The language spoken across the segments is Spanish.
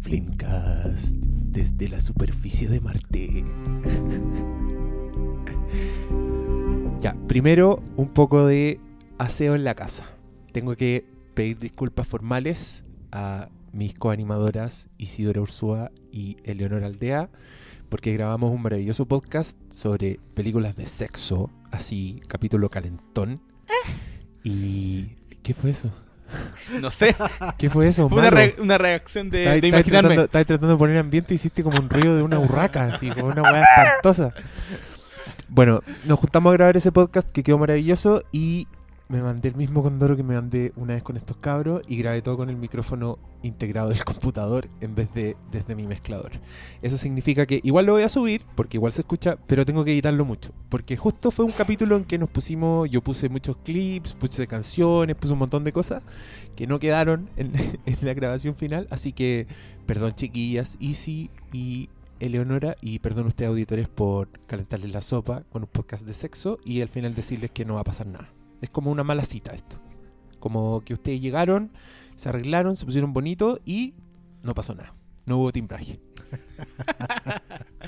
Flimcast desde la superficie de Marte. ya, primero un poco de aseo en la casa. Tengo que pedir disculpas formales a mis coanimadoras Isidora Ursúa y Eleonora Aldea porque grabamos un maravilloso podcast sobre películas de sexo, así capítulo calentón. ¿Y qué fue eso? No sé. ¿Qué fue eso? Fue una, re- una reacción de, de estabas imaginarme. tratando, estabas tratando de poner ambiente y hiciste como un ruido de una urraca, así, como una weá espantosa. Bueno, nos juntamos a grabar ese podcast que quedó maravilloso y me mandé el mismo condoro que me mandé una vez con estos cabros y grabé todo con el micrófono integrado del computador en vez de desde mi mezclador. Eso significa que igual lo voy a subir, porque igual se escucha, pero tengo que editarlo mucho. Porque justo fue un capítulo en que nos pusimos, yo puse muchos clips, puse canciones, puse un montón de cosas que no quedaron en, la grabación final. Así que, perdón chiquillas, Easy y Eleonora, y perdón ustedes auditores por calentarles la sopa con un podcast de sexo y al final decirles que no va a pasar nada. Es como una mala cita esto. Como que ustedes llegaron, se arreglaron, se pusieron bonitos y no pasó nada. No hubo timbraje.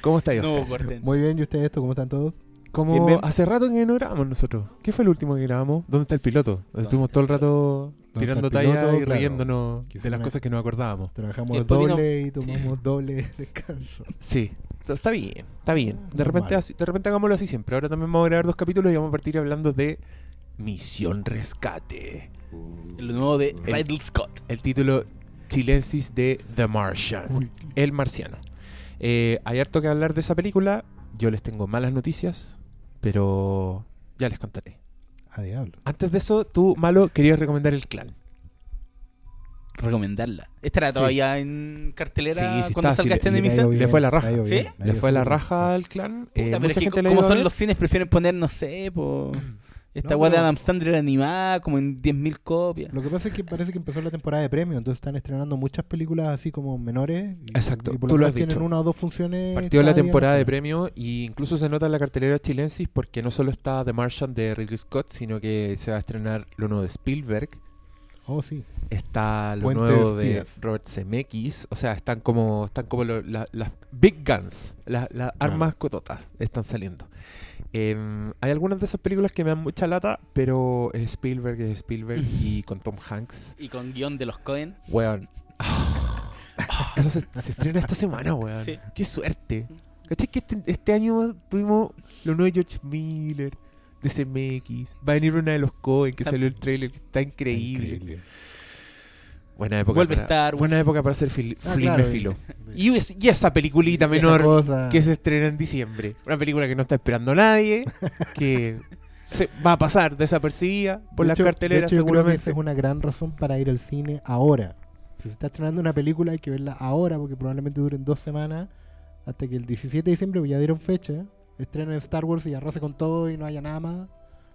¿Cómo está No, Oscar? corten. Muy bien, ¿y ustedes esto? ¿Cómo están todos? Como Bien, bien. hace rato que no grabamos nosotros. ¿Qué fue el último que grabamos? ¿Dónde está el piloto? Estuvimos todo el rato está tirando el piloto? talla y Claro. riéndonos de las una- cosas que nos acordábamos. Trabajamos doble y tomamos doble descanso. Sí, está bien, está bien. De Normal. repente, así- de repente hagámoslo así siempre. Ahora también vamos a grabar dos capítulos y vamos a partir hablando de Misión Rescate. Lo nuevo de El- Ridley Scott. El título chilensis de The Martian. El Marciano. Eh, hay harto que hablar de esa película. Yo les tengo malas noticias, pero ya les contaré. a diablo. Antes de eso, tú, Malo, querías recomendar el clan. Recomendarla. ¿Estará Sí. todavía en cartelera Sí, sí cuando está, salga sí, este le- en Le? Le fue la raja. ¿Sí? Le fue la raja al clan. Puta, Eh, mucha que como son los cines, prefieren poner, no sé, po, esta No, weá de Adam Sandler animada como en 10.000 copias. Lo que pasa es que parece que empezó la temporada de premio, entonces están estrenando muchas películas así como menores. y- Exacto, y por tú lo has tienen dicho. una o dos funciones. Partió la temporada de sé. premio y incluso se nota en la cartelera chilensis porque no solo está The Martian de Ridley Scott, sino que se va a estrenar lo nuevo de Spielberg, Oh, sí. está lo nuevo de. Robert Zemeckis, o sea, están como están como lo- la- las big guns, la- las armas cototas están saliendo. Em, hay algunas de esas películas que me dan mucha lata, pero es Spielberg es Spielberg y con Tom Hanks, Y con guion de los Cohen. weón. Eso se, se estrena esta semana, weón. Sí. Qué suerte. ¿Cachai que este, este año tuvimos lo nuevo de George Miller, de CMX? Va a venir una de los Cohen que salió el trailer, que está increíble. Buena época. Vuelve para, Star Wars. Buena época para hacer fil, Ah, claro, filo. y- es- y esa peliculita menor que se estrena en diciembre. Una película que no está esperando nadie, que se va a pasar desapercibida por De las hecho- carteleras de hecho, yo creo que seguramente. esa es una gran razón para ir al cine ahora. Si se está estrenando una película hay que verla ahora porque probablemente duren dos semanas hasta que el 17 de diciembre, pues ya dieron fecha, estrenen Star Wars y arrase con todo y no haya nada más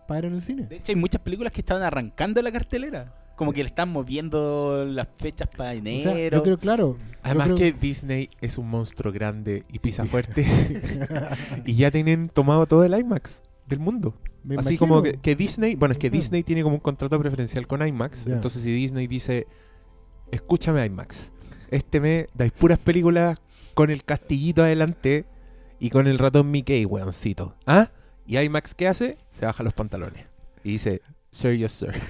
para ir en el cine. De hecho, hay muchas películas que estaban arrancando la cartelera. Como que le están moviendo las fechas para O enero. sea, yo creo, claro. Además creo- que Disney es un monstruo grande y pisa fuerte. y ya tienen tomado todo el IMAX del mundo. Me Así imagino. como que, que Disney, bueno, es que Claro. Disney tiene como un contrato preferencial con IMAX. Entonces si Disney dice, escúchame IMAX, este mes dais puras películas con el castillito adelante y con el ratón Mickey, weoncito. ¿Ah? ¿Y IMAX qué hace? Se baja los pantalones. Y dice, sir, yes, sir.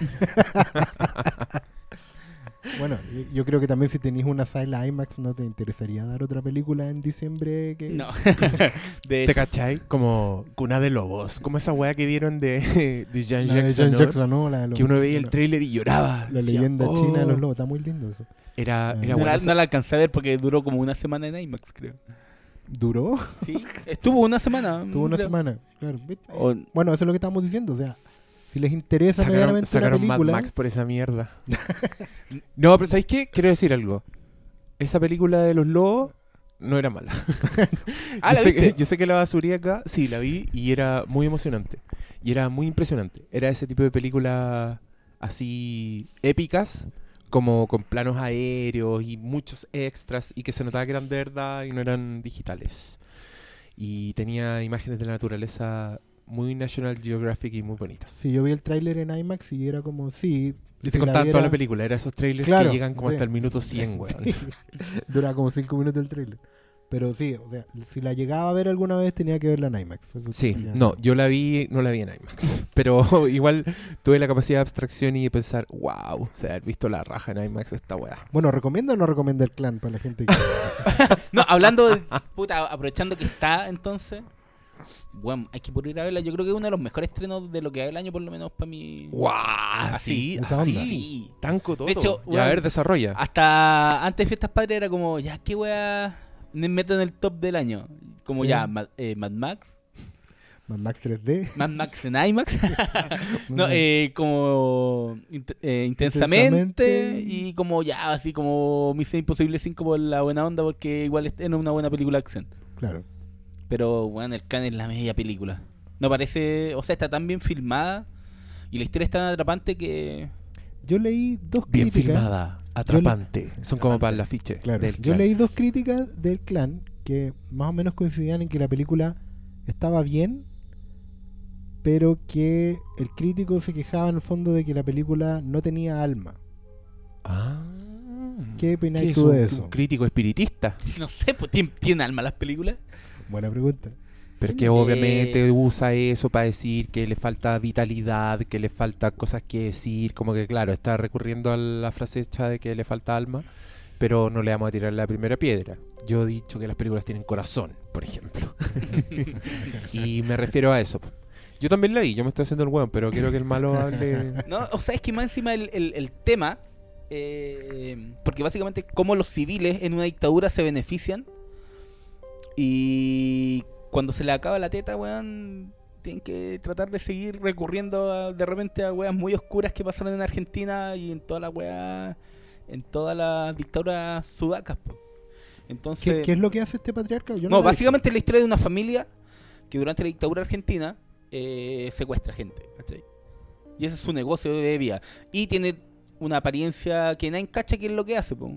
Bueno, yo- creo que también si tenéis una sala IMAX no te interesaría dar otra película en diciembre que... No. de ¿Te cachai? Como Cuna de Lobos. Como esa weá que dieron de, de Jean de Jackson. ¿no? Jackson, ¿no? La de los- Que uno veía el trailer y lloraba. La Decía, leyenda "Oh". china de los lobos, está muy lindo eso. Era, Ah. era no, buena no la alcancé a ver porque duró como una semana en IMAX, creo. ¿Duró? Sí, estuvo una semana. Tuvo una creo. semana, claro. Bueno, eso es lo que estamos diciendo, o sea, si les interesa Sacaron, medianamente sacaron una Mad. Max por esa mierda. no, pero ¿sabéis qué? Quiero decir algo. Esa película de los lobos no era mala. Ah, yo, ¿la sé que, yo sé que la basuría acá, sí, la vi y era muy emocionante. Y era muy impresionante. Era ese tipo de películas así épicas, como con planos aéreos y muchos extras y que se notaba que eran de verdad y no eran digitales. Y tenía imágenes de la naturaleza muy National Geographic y muy bonitas. Sí, yo vi el tráiler en IMAX y era como, sí. Y si te la contaban toda la película, eran esos trailers Claro, que llegan como sí. hasta el minuto 100, weón. Sí. Dura como 5 minutos el tráiler. Pero sí, o sea, si la llegaba a ver alguna vez tenía que verla en IMAX. Eso Sí, no, yo la vi, no la vi en IMAX, pero igual tuve la capacidad de abstracción y de pensar, wow, o sea, haber visto la raja en IMAX esta weá. Bueno, ¿recomienda o no recomienda el clan para la gente que... No, hablando de. Puta, aprovechando que está entonces. Bueno, hay que poder ir a verla. Yo creo que es uno de los mejores estrenos de lo que hay el año, por lo menos para mí. ¡Wow! Así, Así, así. todo. De hecho, ya, a ver, desarrolla. Hasta antes de Fiestas Padres era como, ya, ¿qué wea me meto en el top del año? Como Sí. ya, Mad, eh, Mad Max, Mad Max 3D. Mad Max en IMAX. no, eh, como int- eh, intensamente, Intensamente. y como ya, así como Misión Imposible 5 por la buena onda, porque igual es es una buena película de acción. Claro. Pero, bueno, el can es la media película. No parece, o sea, está tan bien filmada y la historia es tan atrapante que... Yo leí dos Bien críticas. filmada, atrapante. Son como para el afiche. Claro. del Yo clan. leí dos críticas del clan que más o menos coincidían en que la película estaba bien, pero que el crítico se quejaba en el fondo de que la película no tenía alma. Ah. ¿Qué opinas ¿Qué es tú un, de un eso? crítico espiritista? No sé, pues, ¿tien- ¿tienen alma las películas? Buena pregunta. Pero Sí, que eh, obviamente usa eso para decir que le falta vitalidad, que le falta cosas que decir, como que claro, está recurriendo a la frase hecha de que le falta alma, pero no le vamos a tirar la primera piedra. Yo he dicho que las películas tienen corazón, por ejemplo. y me refiero a eso. Yo también la vi, yo me estoy haciendo el hueón, pero quiero que el malo hable... No, o sea, es que más encima el, el- el tema, eh, porque básicamente cómo los civiles en una dictadura se benefician y cuando se le acaba la teta, weón, tienen que tratar de seguir recurriendo a- de repente a weas muy oscuras que pasaron en Argentina y en toda la wea, en todas las dictaduras sudacas. po. Entonces, ¿Qué, qué es lo que hace este patriarca? Yo no, la básicamente es la historia de una familia que durante la dictadura argentina eh, secuestra gente, ¿cachai? Y ese es su negocio de vida. Y tiene una apariencia que nadie cacha qué es lo que hace, po.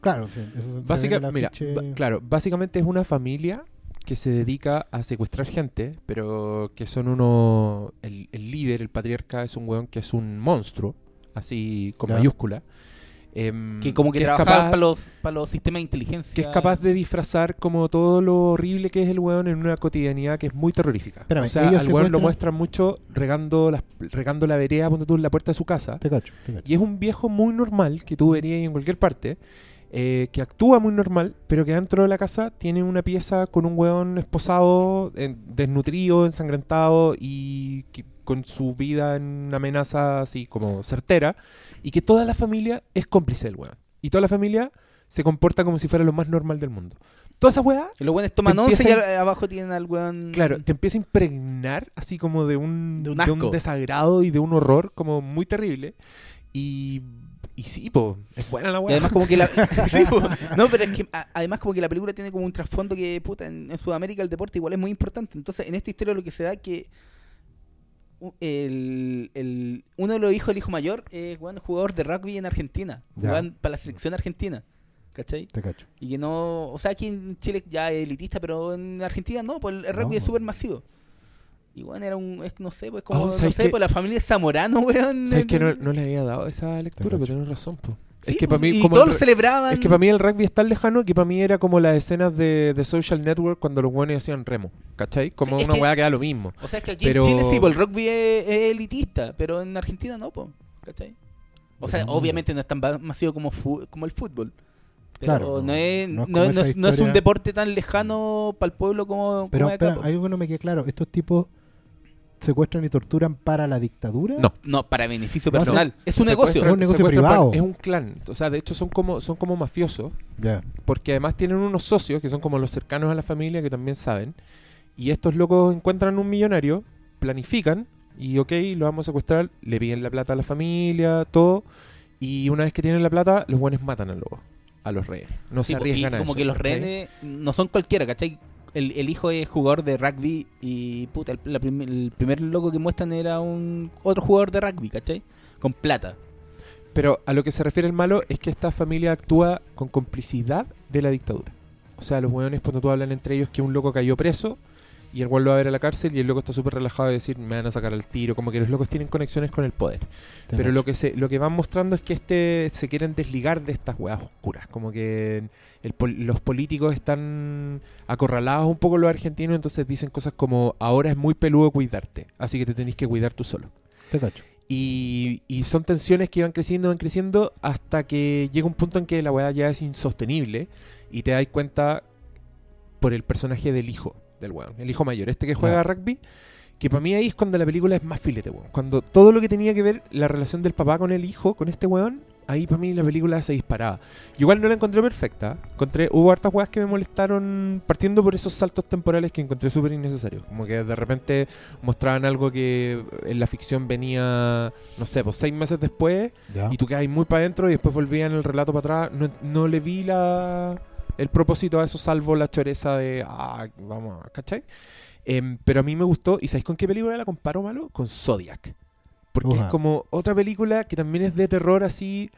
Claro, sí. Eso se Básica- mira, claro, básicamente es una familia que se dedica a secuestrar gente, pero que son uno... El, el líder, el patriarca, es un weón que es un monstruo, así con Ya. mayúscula. em, Que como que, es trabaja capaz- para los, para los sistemas de inteligencia. que es capaz de disfrazar como todo lo horrible que es el weón en una cotidianidad que es muy terrorífica. Espérame, o sea, al weón lo muestran mucho regando, las, regando la vereda, ponte tú en la puerta de su casa. Te cacho, te cacho. Y es un viejo muy normal que tú verías en cualquier parte, eh, que actúa muy normal, pero que dentro de la casa tiene una pieza con un weón esposado, en- desnutrido, ensangrentado y que- con su vida en una amenaza así como certera, y que toda la familia es cómplice del weón. Y toda la familia se comporta como si fuera lo más normal del mundo. Toda esa weá Y los buenos toman once y abajo tienen al weón. Claro, te empieza a impregnar así como de un, De un de asco. desagrado y de un horror como muy terrible. Y, y sí, po, es buena la Y weá. además como que la... Sí, po. no, pero es que a- además como que la película tiene como un trasfondo que, puta, en, en Sudamérica el deporte igual es muy importante. Entonces, en esta historia lo que se da es que el, el- uno de los hijos del hijo mayor es bueno, jugador de rugby en Argentina. Jugaban para la selección argentina. ¿Cachai? Te cacho. Y que no... O sea, aquí en Chile ya es elitista, pero en Argentina no, pues el, el rugby No. es súper masivo. Y bueno, era un... Es, no sé, pues como... Oh, no ¿sabes sé, pues la familia es Zamorano, weón. ¿Sabes que no, no le había dado esa lectura? Pero tienes razón, po. Sí, es que pues, para mí, y como todos el lo celebraban. es que para mí el rugby es tan lejano que para mí era como las escenas de, de Social Network cuando los buenos hacían remo. ¿Cachai? Como Sí, una que- weá que da lo mismo. O sea, es que aquí Pero- en Chile sí, pues el rugby es, es elitista, pero en Argentina no, pues. ¿Cachai? O sea, obviamente no es tan masivo como, fu- como el fútbol. Pero Claro, no, es, no no, es no es, no es un deporte tan lejano para el pueblo como, Pero, como es acá, algo que no me queda claro. ¿Estos tipos secuestran y torturan para la dictadura? No. No, para beneficio No, personal. es un negocio. Es un negocio privado. Es un clan. O sea, de hecho son como, son como mafiosos. Ya. Porque además tienen unos socios que son como los cercanos a la familia que también saben. Y estos locos encuentran un millonario, planifican y ok, lo vamos a secuestrar, le piden la plata a la familia, todo. Y una vez que tienen la plata, los buenos matan a los, a los rehenes. No Sí, se po, y arriesgan a como eso, que los ¿cachai? rehenes no son cualquiera, ¿cachai? El, el hijo es jugador de rugby y puta, el, primer loco que muestran era un otro jugador de rugby, ¿cachai? Con plata. Pero a lo que se refiere el malo es que esta familia actúa con complicidad de la dictadura. O sea, los hueones cuando tú hablan entre ellos que un loco cayó preso y el weón lo va a ver a la cárcel y el loco está súper relajado de decir, me van a sacar al tiro, como que los locos tienen conexiones con el poder. Te Pero lo que se lo que van mostrando es que este se quieren desligar de estas weas oscuras, como que el los políticos están acorralados un poco los argentinos, entonces dicen cosas como ahora es muy peludo cuidarte, así que te tenés que cuidar tú solo. Te cacho. Y, y son tensiones que van creciendo, van creciendo, hasta que llega un punto en que la weá ya es insostenible y te das cuenta por el personaje del hijo del weón, el hijo mayor, este que juega rugby, que para mí ahí es cuando la película es más filete, weón. Cuando todo lo que tenía que ver la relación del papá con el hijo, con este weón, ahí para mí la película se disparaba. Yo igual no la encontré perfecta, encontré, hubo hartas weas que me molestaron partiendo por esos saltos temporales que encontré súper innecesarios. Como que de repente mostraban algo que en la ficción venía, no sé, pues seis meses después y tú quedas muy para adentro y después volvían el relato para atrás. No, no le vi la el propósito a eso, salvo la choreza de, ah, vamos, ¿cachai? Em, pero a mí me gustó, ¿y sabéis con qué película la comparo, malo? Con Zodiac. Porque Uja. es como otra película que también es de terror así,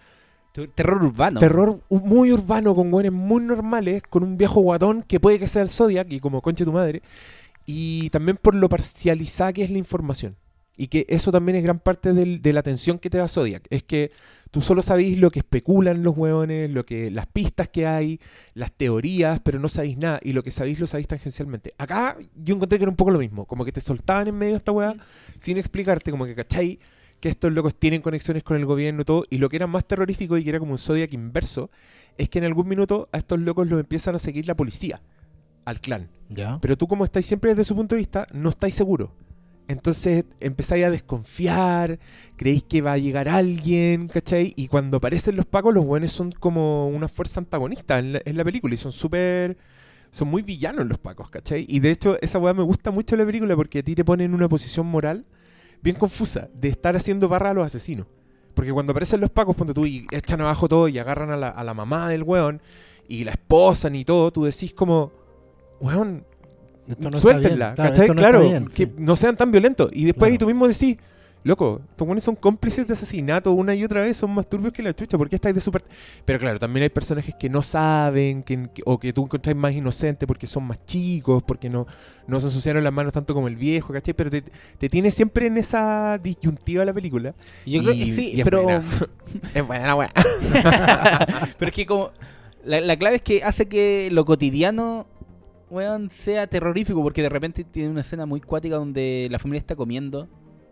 Terror urbano. terror muy urbano, con güeyes muy normales, con un viejo guatón que puede que sea el Zodiac y como conche tu madre. Y también por lo parcializada que es la información. Y que eso también es gran parte del- de la atención que te da Zodiac. Es que tú solo sabéis lo que especulan los hueones, lo que, las pistas que hay, las teorías, pero no sabéis nada. Y lo que sabéis lo sabéis tangencialmente. Acá yo encontré que era un poco lo mismo. Como que te soltaban en medio de esta hueá sin explicarte, como que, ¿cachai? Que estos locos tienen conexiones con el gobierno y todo. Y lo que era más terrorífico y que era como un Zodiac inverso, es que en algún minuto a estos locos los empiezan a seguir la policía, al clan. Ya. Pero tú como estáis siempre desde su punto de vista, no estáis seguros. Entonces empezáis a desconfiar, creéis que va a llegar alguien, ¿cachai? Y cuando aparecen los pacos, los buenos son como una fuerza antagonista en la, película y son súper... Son muy villanos los pacos, ¿cachai? Y de hecho esa weá me gusta mucho la película porque a ti te pone en una posición moral bien confusa de estar haciendo barra a los asesinos. Porque cuando aparecen los pacos, ponte tú y echan abajo todo y agarran a la, a la mamá del weón y la esposan y todo, tú decís como, weón, no está suéltenla, bien. ¿cachai? esto no Claro, está bien, que sí. no sean tan violentos. Y después ahí Claro. tú mismo decís, loco, estos buenos son cómplices de asesinato una y otra vez, son más turbios que la chucha, ¿por qué estáis de super...? Pero claro, también hay personajes que no saben, que, que- o que tú encontráis más inocentes porque son más chicos, porque no, no se ensuciaron las manos tanto como el viejo, ¿cachai? Pero te, te tiene siempre en esa disyuntiva la película. Yo creo que sí, y es pero. buena. es buena la weá. pero es que como. La, la clave es que hace que lo cotidiano, weón, sea terrorífico. Porque de repente tiene una escena muy cuática donde la familia está comiendo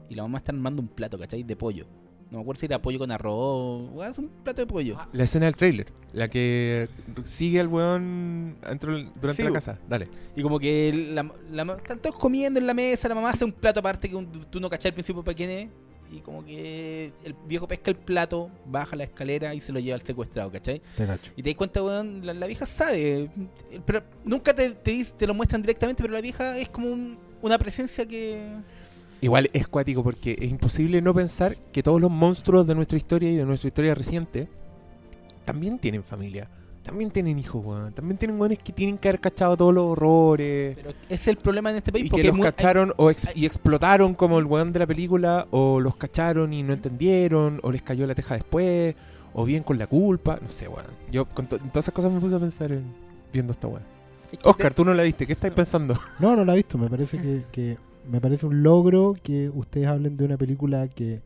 y la mamá está armando un plato, ¿cachai? De pollo. No me acuerdo si era pollo con arroz. Weón, es un plato de pollo. La escena del trailer, la que sigue al weón dentro, durante Sí, la casa. Dale. Y como que la, la- están todos comiendo en la mesa, la mamá hace un plato aparte que un- tú no cachai al principio para quién es. Y como que el viejo pesca el plato, baja la escalera y se lo lleva al secuestrado, ¿cachai? Te cacho. Y te das cuenta, weón, la, la vieja sabe. Pero nunca te, te, dice- te lo muestran directamente, pero la vieja es como un- una presencia que. Igual es cuático porque es imposible no pensar que todos los monstruos de nuestra historia y de nuestra historia reciente también tienen familia. También tienen hijos, weón. También tienen weones que tienen que haber cachado todos los horrores. Pero es el problema en este país Y porque que los muy- cacharon o ex- hay- y explotaron como el weón de la película, o los cacharon y no entendieron, o les cayó la teja después, o bien con la culpa, no sé, weón. Yo con to- todas esas cosas me puse a pensar en viendo esta weón. Oscar, tú no la viste, ¿qué estáis pensando? No, no la he visto. Me parece que, que- me parece un logro que ustedes hablen de una película que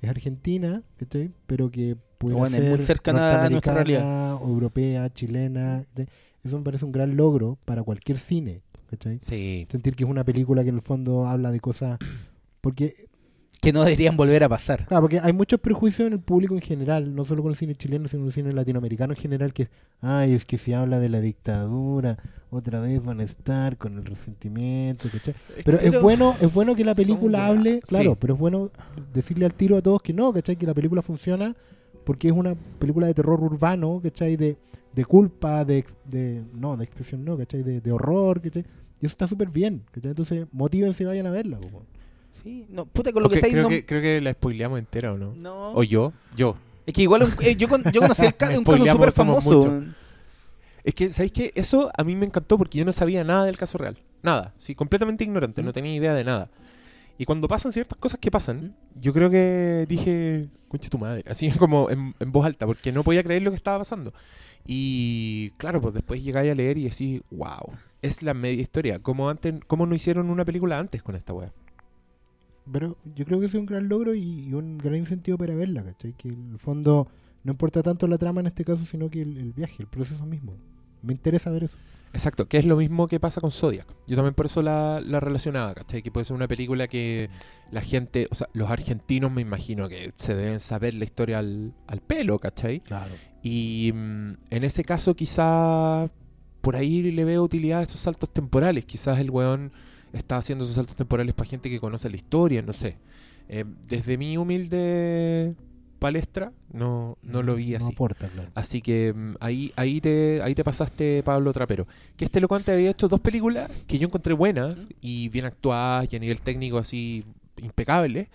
es argentina, ¿cachai? Pero que puede Bueno, es ser muy cercana a nuestra o europea, chilena. Eso me parece un gran logro para cualquier cine, ¿cachai? Sí. Sentir que es una película que en el fondo habla de cosas... Porque que no deberían volver a pasar. Claro, porque hay muchos prejuicios en el público en general, no solo con el cine chileno, sino con el cine latinoamericano en general, que es, ay, es que se habla de la dictadura, otra vez van a estar con el resentimiento, ¿cachai? Pero es Pero bueno, es bueno que la película hable, claro, sí. pero es bueno decirle al tiro a todos que no, ¿cachai? Que la película funciona porque es una película de terror urbano, ¿cachai? De, de culpa, de, de, no, de expresión no, ¿cachai? De, de horror, ¿cachai? Y eso está súper bien, ¿cachai? Entonces, motívense y vayan a verla. Sí, no, puta, con lo que estáis creo, que, creo que la spoileamos entera, ¿o no? No. O yo, yo. Es que igual eh, yo, con- yo conocí el ca- un caso súper famoso. Es que, ¿sabéis qué? Eso a mí me encantó porque yo no sabía nada del caso real. Nada. Sí, completamente ignorante. No tenía idea de nada. Y cuando pasan ciertas cosas que pasan, yo creo que dije, conche tu madre. Así como en, en voz alta, porque no podía creer lo que estaba pasando. Y claro, pues después llegáis a leer y decís, wow. es la media historia. Como antes, cómo no hicieron una película antes con esta weá. Pero yo creo que es un gran logro y, y un gran incentivo para verla, ¿cachai? Que en el fondo no importa tanto la trama en este caso, sino que el, el viaje, el proceso mismo. Me interesa ver eso. Exacto, que es lo mismo que pasa con Zodiac. Yo también por eso la, la relacionaba, ¿cachai? Que puede ser una película que la gente, o sea, los argentinos me imagino que se deben saber la historia al, al pelo, ¿cachai? Claro. Y mm, en ese caso quizá por ahí le veo utilidad a esos saltos temporales. Quizás el weón está haciendo esos saltos temporales para gente que conoce la historia, no sé. Eh, desde mi humilde palestra no, no lo vi No así. aporta, claro. Así que mm, ahí, ahí, te, ahí te pasaste, Pablo Trapero. Que este loco antes había hecho dos películas que yo encontré buenas y bien actuadas y a nivel técnico así impecable,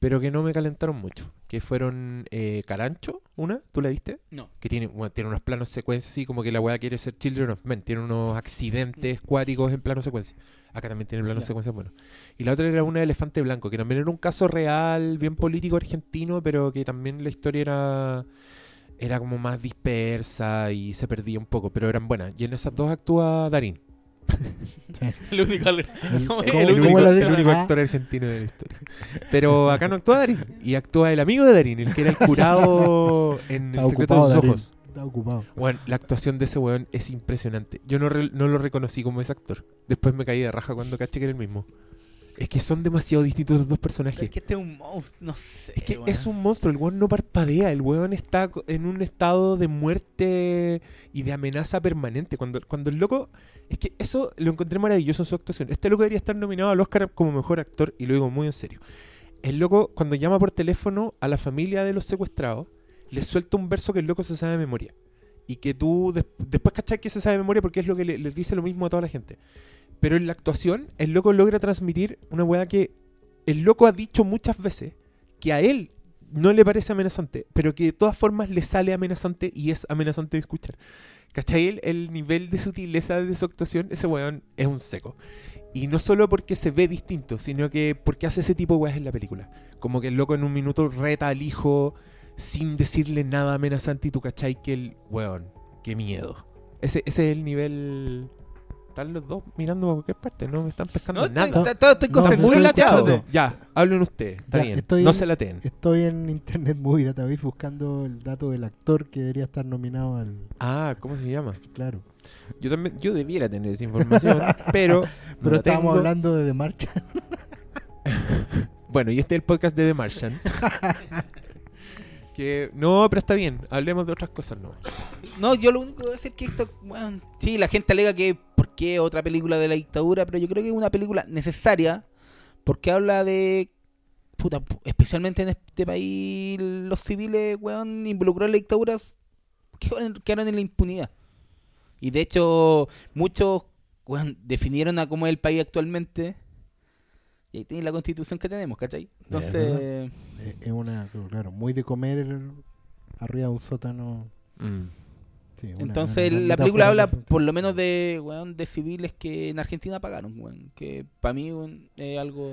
pero que no me calentaron mucho. Que fueron eh, Carancho, una, ¿tú la viste? No. Que tiene, bueno, tiene unos planos secuencias así como que la weá quiere ser Children of Men. Tiene unos accidentes cuáticos en plano secuencia. Acá también tiene planos Ya. secuencias buenos. Y la otra era una de Elefante Blanco, que también era un caso real, bien político argentino, pero que también la historia era era como más dispersa y se perdía un poco, pero eran buenas. Y en esas dos actúa Darín. El único. El- el ¿cómo- El cómo único, la el de- único Ah. actor argentino de la historia. Pero acá no actúa Darín. Y actúa el amigo de Darín, el que era el curado en Está El secreto de sus Darín. ojos. Está ocupado. Bueno, la actuación de ese weón es impresionante. Yo no, re- no lo reconocí como ese actor. Después me caí de raja cuando caché que era el mismo. Es que son demasiado distintos los dos personajes. Es que este es un monstruo. No sé. Es que es un monstruo, el weón no parpadea, el weón está en un estado de muerte y de amenaza permanente. Cuando, cuando el loco, es que eso lo encontré maravilloso en su actuación. Este loco debería estar nominado al Oscar como mejor actor, y lo digo muy en serio. El loco, cuando llama por teléfono a la familia de los secuestrados, le suelta un verso que el loco se sabe de memoria. Y que tú des- después cachai que se sabe de memoria porque es lo que le, le dice lo mismo a toda la gente. Pero en la actuación, el loco logra transmitir una weá que el loco ha dicho muchas veces que a él no le parece amenazante, pero que de todas formas le sale amenazante y es amenazante de escuchar. ¿Cachai? El, el nivel de sutileza de su actuación, ese weón es un seco. Y no solo porque se ve distinto, sino que porque hace ese tipo de weas en la película. Como que el loco en un minuto reta al hijo sin decirle nada amenazante y tú cachai que el weón, qué miedo. Ese, ese es el nivel... Están los dos mirando a cualquier parte, no me están pescando No, nada. estoy, estoy- No, concentrado. muy escuchando. Ya, hablen ustedes, está Ya, bien. estoy no se lateen. Estoy en Internet Movie Database buscando el dato del actor que debería estar nominado al. Ah, ¿cómo se llama? Claro. Yo también, yo debiera tener esa información, pero, no Pero estábamos tengo. hablando de The Marcha. Bueno, y este es el podcast de The Martian. no, pero está bien, hablemos de otras cosas, no. No, yo lo único que voy a decir es que esto, bueno, sí, la gente alega que por qué otra película de la dictadura, pero yo creo que es una película necesaria porque habla de, puta, pu- especialmente en este país, los civiles, weón, involucrados en la dictadura quedaron en la impunidad. Y de hecho, muchos, weón, definieron a cómo es el país actualmente. Y ahí tiene la constitución que tenemos, ¿cachai? Entonces, es una, claro, muy de comer arriba de un sótano. Mm. Sí, una- Entonces una la película habla por lo menos de weón, de civiles que en Argentina pagaron, weón, que para mí weón, es algo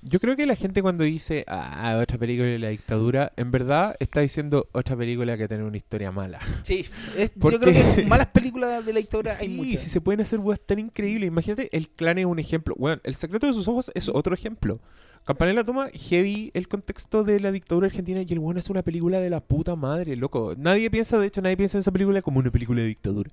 Yo creo que la gente cuando dice, ah, otra película de la dictadura, en verdad está diciendo otra película que tiene una historia mala. Sí, es- yo Porque- creo que malas películas de la dictadura hay Sí, muchas. si se pueden hacer weas tan increíbles. Imagínate, el clan es un ejemplo. Bueno, el secreto de sus ojos es otro ejemplo. Campanella toma heavy el contexto de la dictadura argentina y el weón hace una película de la puta madre, loco. Nadie piensa, de hecho, nadie piensa en esa película como una película de dictadura.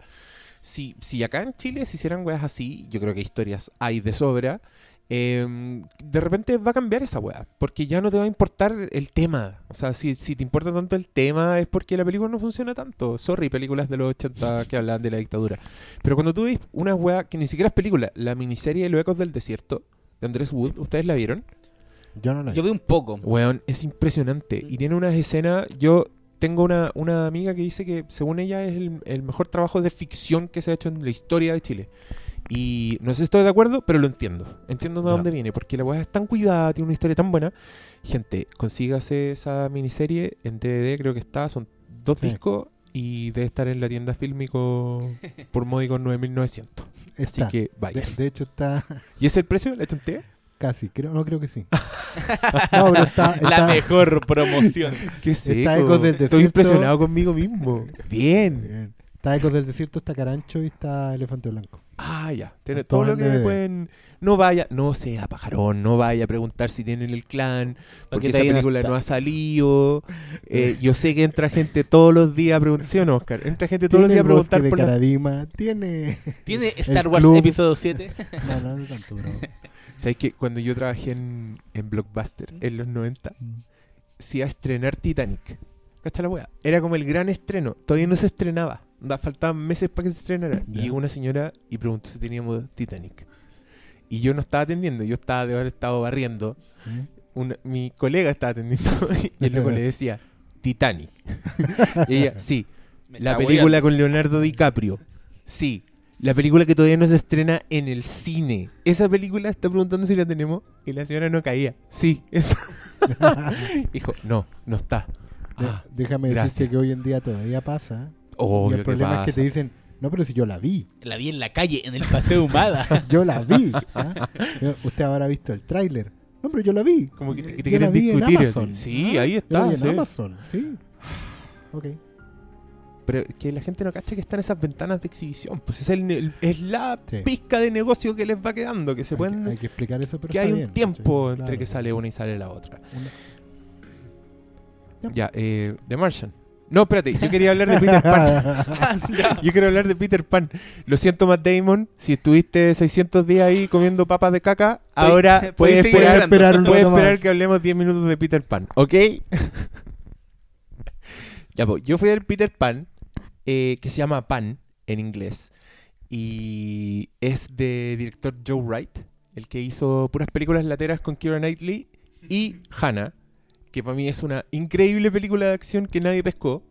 Si, si acá en Chile se hicieran weas así, yo creo que historias hay de sobra. Em, de repente va a cambiar esa wea, porque ya no te va a importar el tema. O sea, si, si te importa tanto el tema es porque la película no funciona tanto. Sorry, películas de los 80 que hablan de la dictadura. Pero cuando tú ves una wea que ni siquiera es película, la miniserie Los Ecos del Desierto de Andrés Wood, ¿ustedes la vieron? Yo no la Yo vi un poco. Weón, es impresionante. Y tiene unas escenas. Yo tengo una, una amiga que dice que, según ella, es el, el mejor trabajo de ficción que se ha hecho en la historia de Chile. Y no sé si estoy de acuerdo, pero lo entiendo. Entiendo de dónde viene, porque la weá es tan cuidada, tiene una historia tan buena. Gente, consígase esa miniserie en DVD, creo que está. Son dos Sí. discos y debe estar en la tienda Fílmico por módico 9900. Así que De, vaya. de hecho está ¿Y es el precio? ¿La chontea? casi, creo, no creo que sí. No, pero está, está- mejor promoción. ¿Qué del Estoy impresionado conmigo mismo. Bien. Bien. Está Ecos del Desierto, está Carancho y está Elefante Blanco. Ah, ya. Tiene Todo todo lo que DVD. pueden. No vaya, no sea pajarón, no vaya a preguntar si tienen el clan, porque esa no película no, ha salido. Eh, yo sé que entra gente todos los días a preguntar, ¿sí o no, Oscar? Entra gente todos los días a preguntar de por la... Caradima, tiene... ¿Tiene Star Wars club. Episodio 7? No, no, no tanto, bro. ¿Sabes que cuando yo trabajé en, en Blockbuster en los 90, Mm. se iba a estrenar Titanic? ¿Cacha la wea? Era como el gran estreno. Todavía no se estrenaba. Da, faltaban meses para que se estrenara. Y llegó una señora y preguntó si teníamos Titanic. Y yo no estaba atendiendo, yo estaba de haber estado barriendo. Mm. Una- mi colega estaba atendiendo y el loco le decía Titanic. y ella, sí. Me La película con Leonardo DiCaprio. Sí. La película que todavía no se estrena en el cine. Esa película está preguntando si la tenemos y la señora no caía. Sí. esa. Dijo, no, no está. De- Ah, Déjame gracias. decirte que hoy en día todavía pasa. Y el que problema es que te dicen, no, pero si yo la vi. La vi en la calle, en el Paseo Humada. Yo la vi. Yo- Usted habrá visto el tráiler. No, pero yo la vi. Como que te, que te Yo la quieren vi en discutir. Amazon. Sí, Ah, ahí Yo la está. vi en sí. Amazon, sí. Ok. Pero que la gente no cacha que están esas ventanas de exhibición. Pues es, el, es la Sí. pizca de negocio que les va quedando. Que se hay, pueden. que, hay que explicar eso, pero que está hay bien, un tiempo entre Claro. que sale una y sale la otra. Ya. Ya, eh, The Martian. No, espérate, yo quería hablar de Peter Pan. yo quiero hablar de Peter Pan. Lo siento, Matt Damon, si estuviste 600 días ahí comiendo papas de caca, Estoy- ahora puedes esperar, esperar puedes esperar que hablemos 10 minutos de Peter Pan, ¿ok? ya, pues, yo fui al Peter Pan, eh, que se llama Pan en inglés, y es de director Joe Wright, el que hizo puras películas lateras con Keira Knightley y Hannah, que para mí es una increíble película de acción que nadie pescó.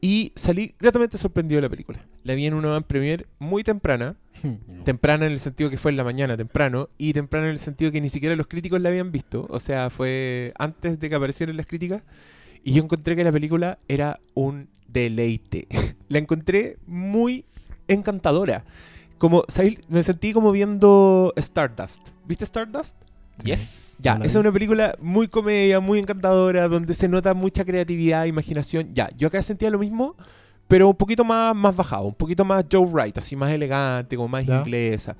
Y salí gratamente sorprendido de la película. La vi en una van premier muy temprana. Temprana en el sentido que fue en la mañana, temprano. Y temprana en el sentido que ni siquiera los críticos la habían visto. O sea, fue antes de que aparecieran las críticas. Y yo encontré que la película era un deleite. la encontré muy encantadora. Como. Me sentí como viendo Stardust. ¿Viste Stardust? Yes. Ya, esa es una película muy comedia, muy encantadora, donde se nota mucha creatividad, imaginación. Ya, yo acá sentía lo mismo, pero un poquito más, más bajado, un poquito más Joe Wright, así más elegante, como más Ya. inglesa.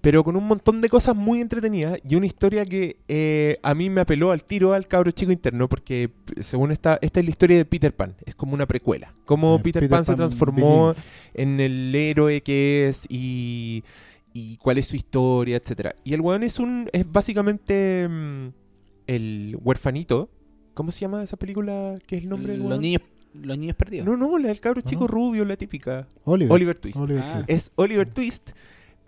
Pero con un montón de cosas muy entretenidas y una historia que eh, a mí me apeló al tiro al cabro chico interno, porque p- según esta, esta es la historia de Peter Pan, es como una precuela. Cómo Eh, Peter, Pan, se transformó Begins. en el héroe que es y, y cuál es su historia, etcétera. Y el weón es un es básicamente mm, el huerfanito. ¿Cómo se llama esa película? ¿Qué es el nombre del Los weón? niños, los niños perdidos. No, no, la del cabro chico rubio, la típica. Oliver. Oliver Twist. Oliver Ah, Twist. Es Oliver Twist,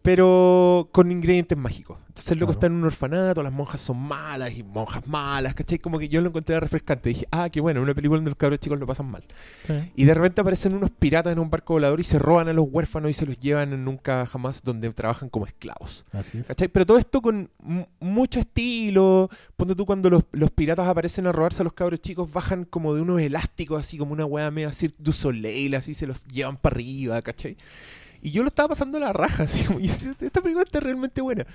pero con ingredientes mágicos. Entonces el loco Claro. está en un orfanato, las monjas son malas y monjas malas, ¿cachai? Como que yo lo encontré refrescante. Dije, ah, qué bueno, una película donde los cabros chicos lo pasan mal. Sí. Y de repente aparecen unos piratas en un barco volador y se roban a los huérfanos y se los llevan en nunca jamás donde trabajan como esclavos. Es. ¿Cachai? Pero todo esto con mu- mucho estilo. Ponte tú cuando los, los piratas aparecen a robarse a los cabros chicos, bajan como de unos elásticos, así como una weá media Cirque du Soleil, así se los llevan para arriba, ¿cachai? Y yo lo estaba pasando a la raja, así como, esta película está realmente buena.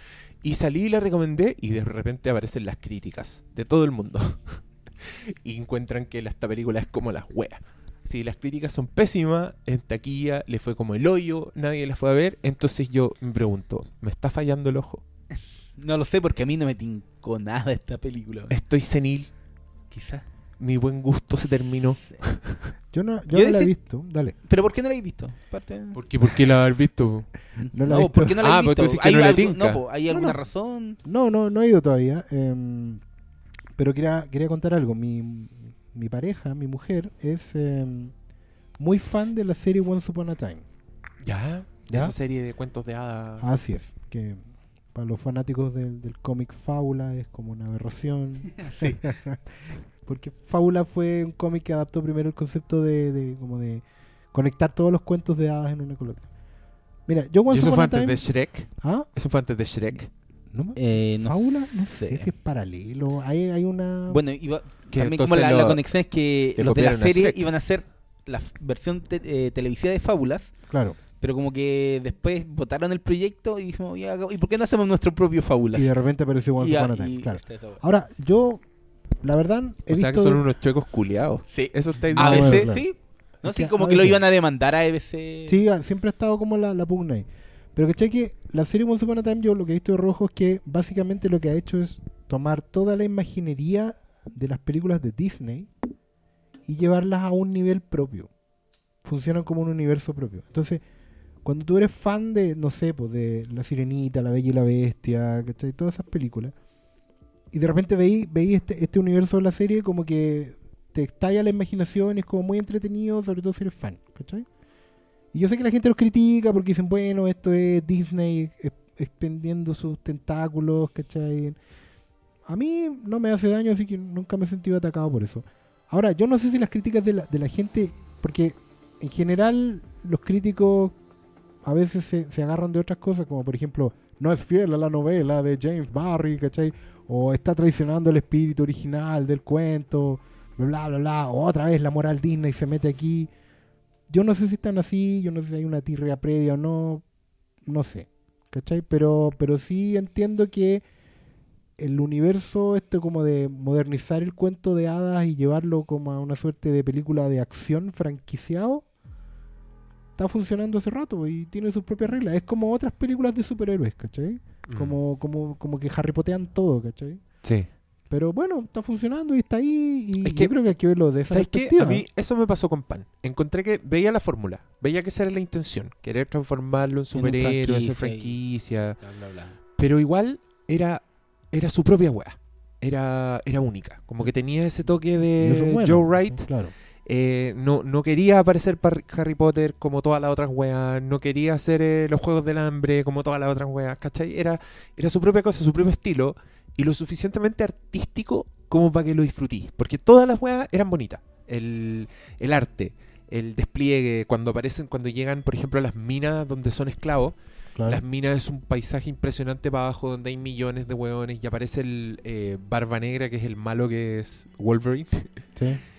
Y salí y la recomendé y de repente aparecen las críticas de todo el mundo. y encuentran que esta película es como las weas. Si las críticas son pésimas, en taquilla le fue como el hoyo, nadie la fue a ver. Entonces yo me pregunto, ¿me está fallando el ojo? No lo sé porque a mí no me tincó nada esta película. ¿Estoy senil? Quizás. ¿Mi buen gusto se terminó? Yo no, yo Yo no la he visto. Dale. ¿Pero por qué no la habéis visto? Parte- ¿Por qué, por qué la haber visto? No la he visto. ¿por qué no la Ah, tú visto? que ¿Hay, no algo- no, po, ¿hay No, alguna no. razón? No, no, no he ido todavía. em, pero quería, quería contar algo. Mi, mi pareja, mi mujer, es em, muy fan de la serie Once Upon a Time. ¿Ya? ¿Ya? Esa serie de cuentos de hadas. Así es. Que para los fanáticos del, del cómic Fábula es como una aberración. Sí. Porque Fábula fue un cómic que adaptó primero el concepto de, de como de conectar todos los cuentos de hadas en una colección. Mira, yo ¿Y Once eso Upon fue a antes Time... de Shrek? ¿Ah? ¿Eso fue antes de Shrek? ¿No Eh, no ¿Fábula? No sé. sé. si es paralelo. Hay, hay una... Bueno, iba, Que también como la, lo- la conexión es que los de la serie Shrek. iban a hacer la versión te- eh, televisiva de Fábulas, Claro. pero como que después votaron el proyecto y dijimos, "Ya, ¿y por qué no hacemos nuestro propio Fábulas? Y de repente apareció Once Y- Upon a y- Time. Claro. Ahora, yo, la verdad, he O sea que son unos chuecos culiados. Sí. Eso está A Ah, veces bueno, claro. sí. No Es sé, que como que lo iban a demandar a ABC. Sí, ah, siempre ha estado como la, la pugna ahí. Pero que que la serie Once Upon a Time, yo lo que he visto de Rojo es que básicamente lo que ha hecho es tomar toda la imaginería de las películas de Disney y llevarlas a un nivel propio. Funcionan como un universo propio. Entonces, cuando tú eres fan de, no sé, pues de La Sirenita, La Bella y la Bestia, ¿cachai? Todas esas películas, y de repente veí, veí este, este universo de la serie como que te estalla la imaginación, es como muy entretenido, sobre todo si eres fan, ¿cachai? Y yo sé que la gente los critica porque dicen, bueno, esto es Disney ex- extendiendo sus tentáculos, ¿cachai? A mí no me hace daño, así que nunca me he sentido atacado por eso. Ahora, yo no sé si las críticas de la, de la gente, porque en general los críticos a veces se, se agarran de otras cosas, como por ejemplo, no es fiel a la novela de James Barry, ¿cachai? O está traicionando el espíritu original del cuento, bla, bla, bla. O otra vez la moral Disney se mete aquí. Yo no sé si están así, yo no sé si hay una tirria previa o no, no sé, ¿cachai? Pero, pero sí entiendo que el universo, esto como de modernizar el cuento de hadas y llevarlo como a una suerte de película de acción franquiciado, está funcionando hace rato y tiene sus propias reglas. Es como otras películas de superhéroes, ¿cachai? Mm. Como, como, como que Harry Potean todo, ¿cachai? Sí. Pero bueno, está funcionando y está ahí y Es yo que- creo que hay que verlo de esa ¿Sabes qué? A perspectiva. mí eso me pasó con Pan. Encontré que veía la fórmula, veía que esa era la intención, querer transformarlo en superhéroe, hacer franquicia Bla, bla, bla. pero igual era era su propia weá. Era, era única. Como que tenía ese toque de bueno, Joe Wright. Claro. Eh, no, no quería aparecer para Harry Potter como todas las otras weas. No quería hacer eh, los juegos del hambre como todas las otras weas. ¿Cachai? Era, era su propia cosa, su propio estilo. Y lo suficientemente artístico como para que lo disfrutís. Porque todas las weas eran bonitas. El, el arte, el despliegue, cuando aparecen, cuando llegan, por ejemplo, a las minas donde son esclavos. claro. Las minas es un paisaje impresionante para abajo donde hay millones de hueones y aparece el eh, Barba Negra, que es el malo que es Wolverine. Sí.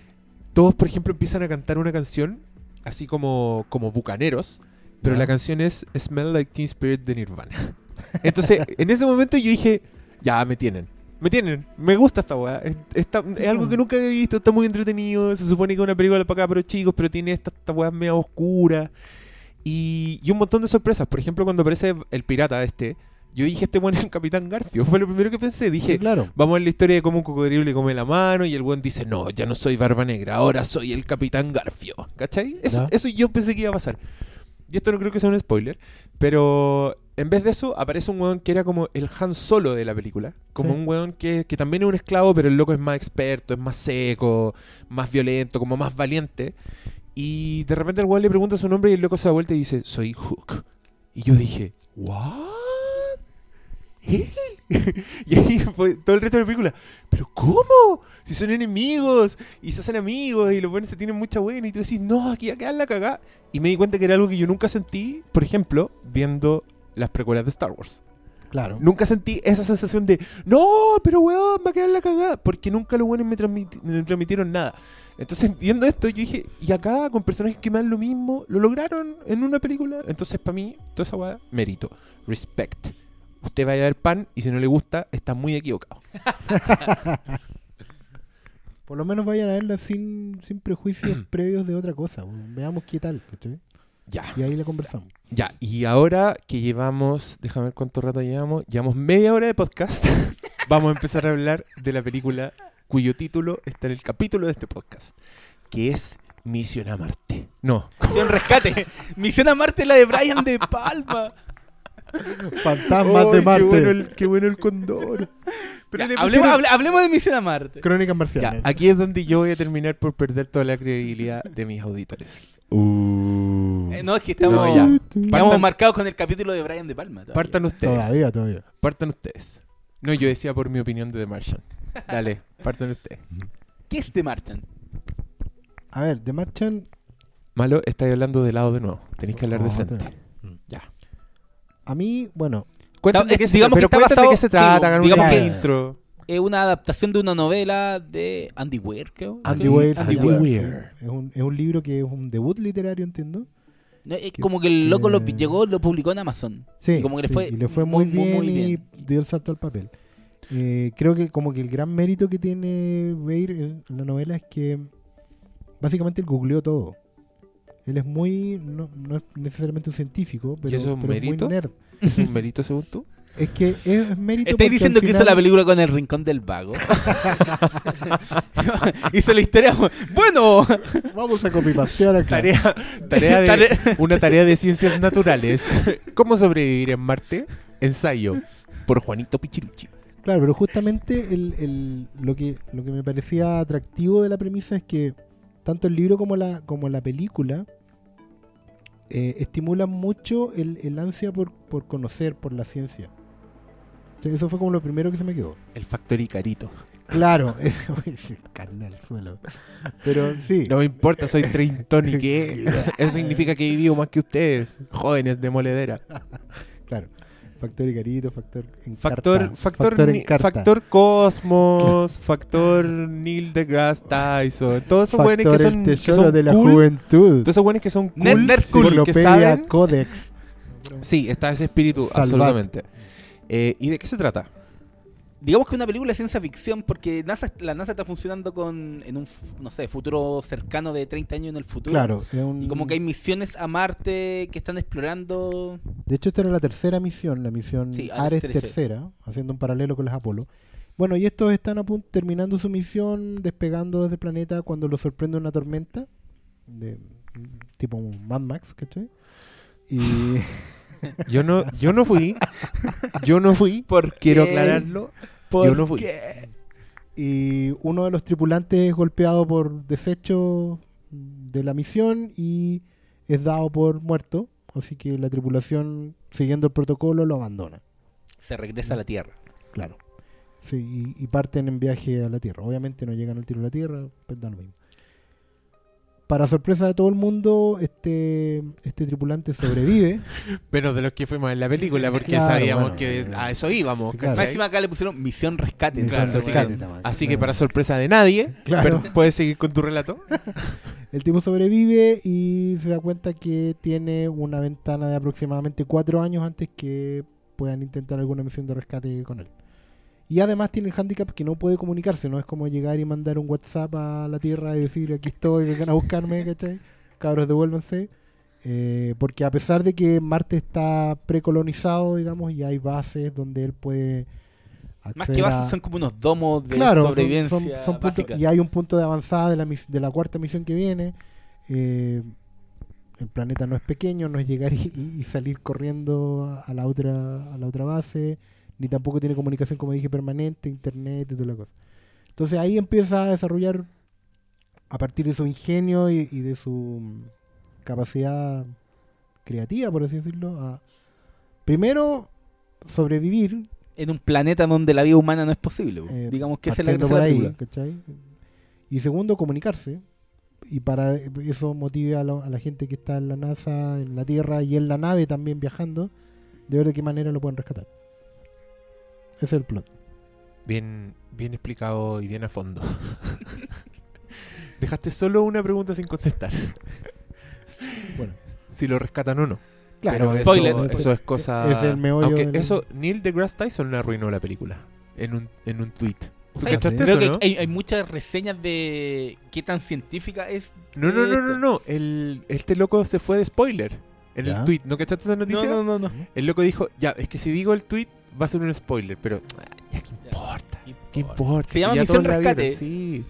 Todos, por ejemplo, empiezan a cantar una canción así como, como bucaneros, pero Ya. la canción es Smell Like Teen Spirit de Nirvana. Entonces, en ese momento yo dije, ya, me tienen. Me tienen, me gusta esta weá. Es, está- es algo que nunca había visto, está muy entretenido. Se supone que es una película para acá, pero chicos, pero tiene estas esta weas media oscuras. Y, y un montón de sorpresas. Por ejemplo, cuando aparece el pirata este, yo dije, este bueno es el Capitán Garfio. Fue lo primero que pensé. Dije, Sí, claro. vamos a ver la historia de cómo un cocodrilo le come la mano y el buen dice, no, ya no soy Barba Negra, ahora soy el Capitán Garfio. ¿Cachai? Eso, eso yo pensé que iba a pasar. Y esto no creo que sea un spoiler, pero en vez de eso aparece un weón que era como el Han Solo de la película. Como Sí. un weón que, que también es un esclavo, pero el loco es más experto, es más seco, más violento, como más valiente. Y de repente el weón le pregunta su nombre y el loco se da vuelta y dice, soy Hook. Y yo dije, ¿what? ¿Él? y ahí fue todo el resto de la película. ¿Pero cómo? Si son enemigos y se hacen amigos y los buenos se tienen mucha buena y tú decís, no, aquí va a quedar la cagada. Y me di cuenta que era algo que yo nunca sentí, por ejemplo, viendo las precuelas de Star Wars. Claro. Nunca sentí esa sensación de, no, pero weón, va a quedar la cagada. Porque nunca los buenos me, transmiti- me transmitieron nada. Entonces, viendo esto, yo dije, y acá con personajes que me dan lo mismo, lo lograron en una película. Entonces, para mí, toda esa weá, mérito. Respect. Usted vaya a ver pan y si no le gusta, está muy equivocado. Por lo menos vayan a verla sin, sin prejuicios previos de otra cosa. Veamos qué tal. Ya. Y ahí la conversamos. Ya, y ahora que llevamos, déjame ver cuánto rato llevamos, llevamos media hora de podcast, vamos a empezar a hablar de la película cuyo título está en el capítulo de este podcast, que es Misión a Marte. No, Misión Rescate. Misión a Marte, la de Brian De Palma. Fantasmas ¡Ay, de Qué Marte. bueno el, qué bueno el condor. Pero Ya, le hablemos, pusieron- hable- hablemos de Misión a Marte. Crónicas Ya, marcianas. aquí es donde yo voy a terminar por perder toda la credibilidad de mis auditores. Uh. Eh, no, es que estamos, No, ya. estamos marcados con el capítulo de Brian De Palma. todavía. Partan ustedes. Todavía, todavía. Partan ustedes. No, yo decía por mi opinión de The Martian. Dale, partan ustedes. ¿Qué es The Martian? A ver, The Martian. Malo, estáis hablando de lado de nuevo. Tenéis que hablar de frente. Ya. A mí, bueno, Cuéntame de qué se, digamos que pero está basado- de qué se trata, digamos una que- intro. Es una adaptación de una novela de Andy Weir, creo. Andy Weir. Andy llama. Weir. Es un, es un libro que es un debut literario, entiendo. No, es que- como que el loco lo que- llegó, lo publicó en Amazon. Sí, Y como que le sí, fue y le fue muy, muy, muy, bien, muy y bien. dio el salto al papel. Eh, creo que como que el gran mérito que tiene Weir en la novela es que básicamente él googleó todo. Él es muy, no, no es necesariamente un científico, pero, eso es un pero es muy mérito? nerd. ¿Es un mérito según tú? Es que es, mérito ¿Estáis diciendo que hizo la película con el rincón del vago? hizo la historia. Bueno, Vamos a copipastear acá. Tarea, tarea de, Tarea- una tarea de ciencias naturales. ¿Cómo sobrevivir en Marte? Ensayo. Por Juanito Pichiruchi. Claro, pero justamente el, el- lo, que, lo que me parecía atractivo de la premisa es que tanto el libro como la, como la película eh, estimulan mucho el, el ansia por, por conocer, por la ciencia. O sea, eso fue como lo primero que se me quedó. El factor Icarito. Claro, carne al suelo. Pero sí, No me importa, soy treintón y qué. Eso significa que he vivido más que ustedes, jóvenes de moledera. claro. Factor Icarito, factor. Factor, factor, factor Cosmos, factor Neil deGrasse Tyson. Todos esos buenos que son, el que son de la cool. juventud. Todos esos buenos que son cool, Nerd- cool, que saben. Codex. Sí, está ese espíritu, Salvat. absolutamente. Eh, ¿Y de qué se trata? Digamos que una película de ciencia ficción porque NASA, la NASA está funcionando con en un, no sé, futuro cercano de 30 años en el futuro. Claro, es un- Y como que hay misiones a Marte que están explorando. De hecho, esta era la tercera misión, la misión Sí, Ares Ares 13. tercera, haciendo un paralelo con las Apolo. Bueno, y estos están a punto, terminando su misión, despegando desde el planeta cuando los sorprende una tormenta, de tipo Mad Max, ¿cachai? Y Yo no, yo no fui. Yo no fui. ¿Por Quiero qué? aclararlo. ¿Por Yo no fui. qué? y uno de los tripulantes es golpeado por desecho de la misión y es dado por muerto, así que la tripulación, siguiendo el protocolo, lo abandona. Se regresa a la Tierra. Claro. Sí, y, y parten en viaje a la Tierra. Obviamente no llegan al tiro de la Tierra, pero da lo mismo. Para sorpresa de todo el mundo, este, este tripulante sobrevive. Pero de los que fuimos en la película, porque Claro, sabíamos bueno, que eh, a eso íbamos. sí, encima acá le pusieron misión rescate. Misión Claro, entonces, así rescate que- también. Así que para sorpresa de nadie, Claro. pero puedes seguir con tu relato. El tipo sobrevive y se da cuenta que tiene una ventana de aproximadamente cuatro años antes que puedan intentar alguna misión de rescate con él. Y además tiene el handicap que no puede comunicarse, no es como llegar y mandar un WhatsApp a la Tierra y decir aquí estoy, vengan a buscarme, ¿cachai? Cabros, devuélvanse. Eh, porque a pesar de que Marte está precolonizado, digamos, y hay bases donde él puede Más que a- bases son como unos domos de claro, sobrevivencia son- son puntos- básica. y hay un punto de avanzada de la, mis- de la cuarta misión que viene. Eh, el planeta no es pequeño, no es llegar y- y salir corriendo a la otra a la otra base, ni tampoco tiene comunicación, como dije, permanente, internet y toda la cosa. Entonces ahí empieza a desarrollar, a partir de su ingenio y, y de su mm, capacidad creativa, por así decirlo, a primero sobrevivir En un planeta donde la vida humana no es posible. po. eh, Digamos que esa es la por ahí. Y segundo, comunicarse. Y para eso motive a, la- a la gente que está en la NASA, en la Tierra y en la nave también viajando, de ver de qué manera lo pueden rescatar. Ese es el plot. Bien, bien explicado y bien a fondo. Dejaste solo una pregunta sin contestar. Bueno, Si lo rescatan o no. claro, Pero spoiler. eso es cosa. Es el meollo Aunque del- eso, Neil deGrasse Tyson le arruinó la película. En un, en un tweet. ¿Tú ¿Sabes? cachaste Creo eso, que no? hay, hay muchas reseñas de qué tan científica es. No, no, no, no, no. El, este loco se fue de spoiler en ¿Ya? el tweet. ¿No cachaste esa noticia? No, no, no, no. El loco dijo, ya, es que si digo el tweet va a ser un spoiler, pero ah, ya, ¿qué importa? ¿Qué importa? Se llama ya Misión vieron, Rescate. Sí.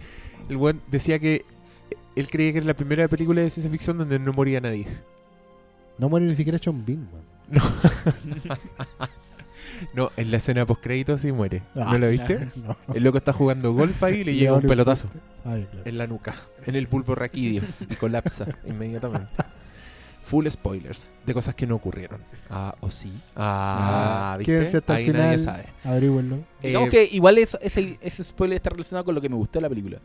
El buen decía que él creía que era la primera película de ciencia ficción donde no moría nadie. No muere ni siquiera John Bean. man. No, en la escena post crédito sí muere. Ah, ¿No lo viste? No. El loco está jugando golf ahí y le llega un pelotazo Ay, claro. en la nuca, en el pulpo raquídeo y colapsa inmediatamente. Full spoilers de cosas que no ocurrieron. Ah, o sí. Ah, Ah, ¿viste? hasta Ahí nadie sabe. Averígüenlo. Digamos Eh, que igual eso, ese, ese spoiler está relacionado con lo que me gustó de la película.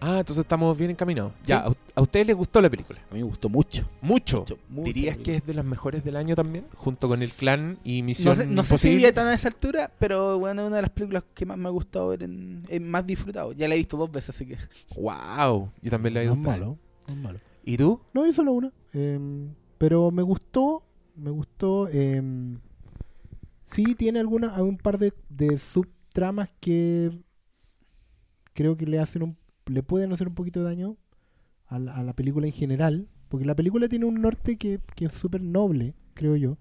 Ah, entonces estamos bien encaminados. Ya, Sí. ¿a, a ustedes les gustó la película? A mí me gustó mucho. Mucho. mucho, mucho ¿Dirías que es de las mejores del año también? Junto con El Clan y No Misión sé, no sé si iría tan a esa altura, pero bueno, es una de las películas que más me ha gustado ver, en, en más disfrutado. Ya la he visto dos veces, así que. Wow, yo también la he No ido es malo. No es malo. ¿Y tú? No, hizo solo una. Em, pero me gustó. Me gustó. em, sí, tiene alguna, hay un par de, de subtramas que creo que le hacen un, le pueden hacer un poquito de daño a la, a la película en general. porque la película tiene un norte que, que es súper noble, creo yo.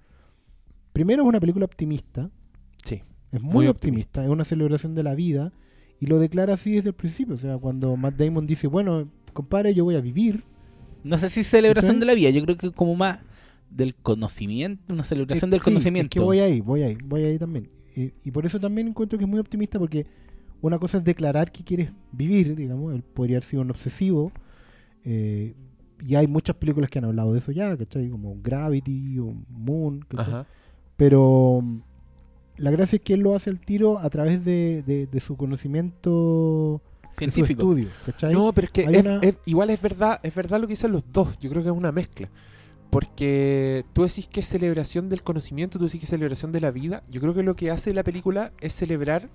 Primero es una película optimista, Sí. es muy, Muy optimista, es una celebración de la vida y lo declara así desde el principio. O sea, cuando Matt Damon dice, bueno, compadre, yo voy a vivir. No sé si celebración de la vida, yo creo que como más del conocimiento, una celebración Eh, del sí, conocimiento. Es que voy ahí, voy ahí, voy ahí también. Y, y por eso también encuentro que es muy optimista porque una cosa es declarar que quieres vivir, digamos, él podría haber sido un obsesivo. eh, y hay muchas películas que han hablado de eso ya, ¿cachai? Como Gravity o Moon, ¿cachai? Ajá. Pero mm, la gracia es que él lo hace al tiro a través de, de- de su conocimiento su Científico. estudio, ¿cachai? No, pero es que Hay es- una- es- igual es verdad, es verdad lo que dicen los dos. Yo creo que es una mezcla. Porque tú decís que es celebración del conocimiento, tú decís que es celebración de la vida. Yo creo que lo que hace la película es celebrar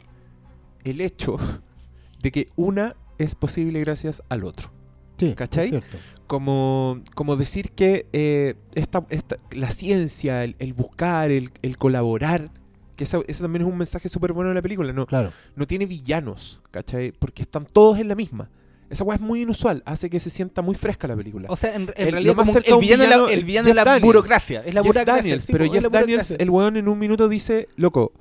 el hecho de que una es posible gracias al otro. Sí, ¿cachai? Como, como decir que eh, esta, esta- la ciencia, el, el buscar, el, el colaborar, que eso, eso también es un mensaje súper bueno de la película. No, Claro. no tiene villanos, ¿cachai? Porque están todos en la misma. Esa weá es muy inusual, hace que se sienta muy fresca la película. O sea, en, en El- realidad como el villano, de la- villano el es villano de la Daniels. burocracia. Es la Jeff burocracia. Daniels, sí, pero po, es Jeff Daniels, burocracia. el weón en un minuto dice, loco,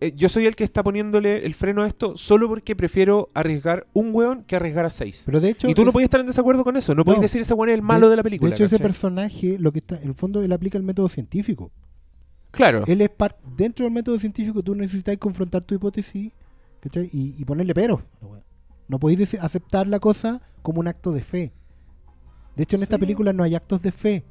eh, yo soy el que está poniéndole el freno a esto solo porque prefiero arriesgar un weón que arriesgar a seis. Pero de hecho, y tú no podías estar en desacuerdo con eso, no, podías No. decir ese weón es el malo de, la película. De hecho, ese personaje, lo que está, en el fondo, él aplica el método científico. Claro, Él es parte, dentro del método científico, tú necesitas confrontar tu hipótesis ¿cachai? y, y ponerle pero. No podéis aceptar la cosa como un acto de fe. De hecho, en esta Sí. película no hay actos de fe.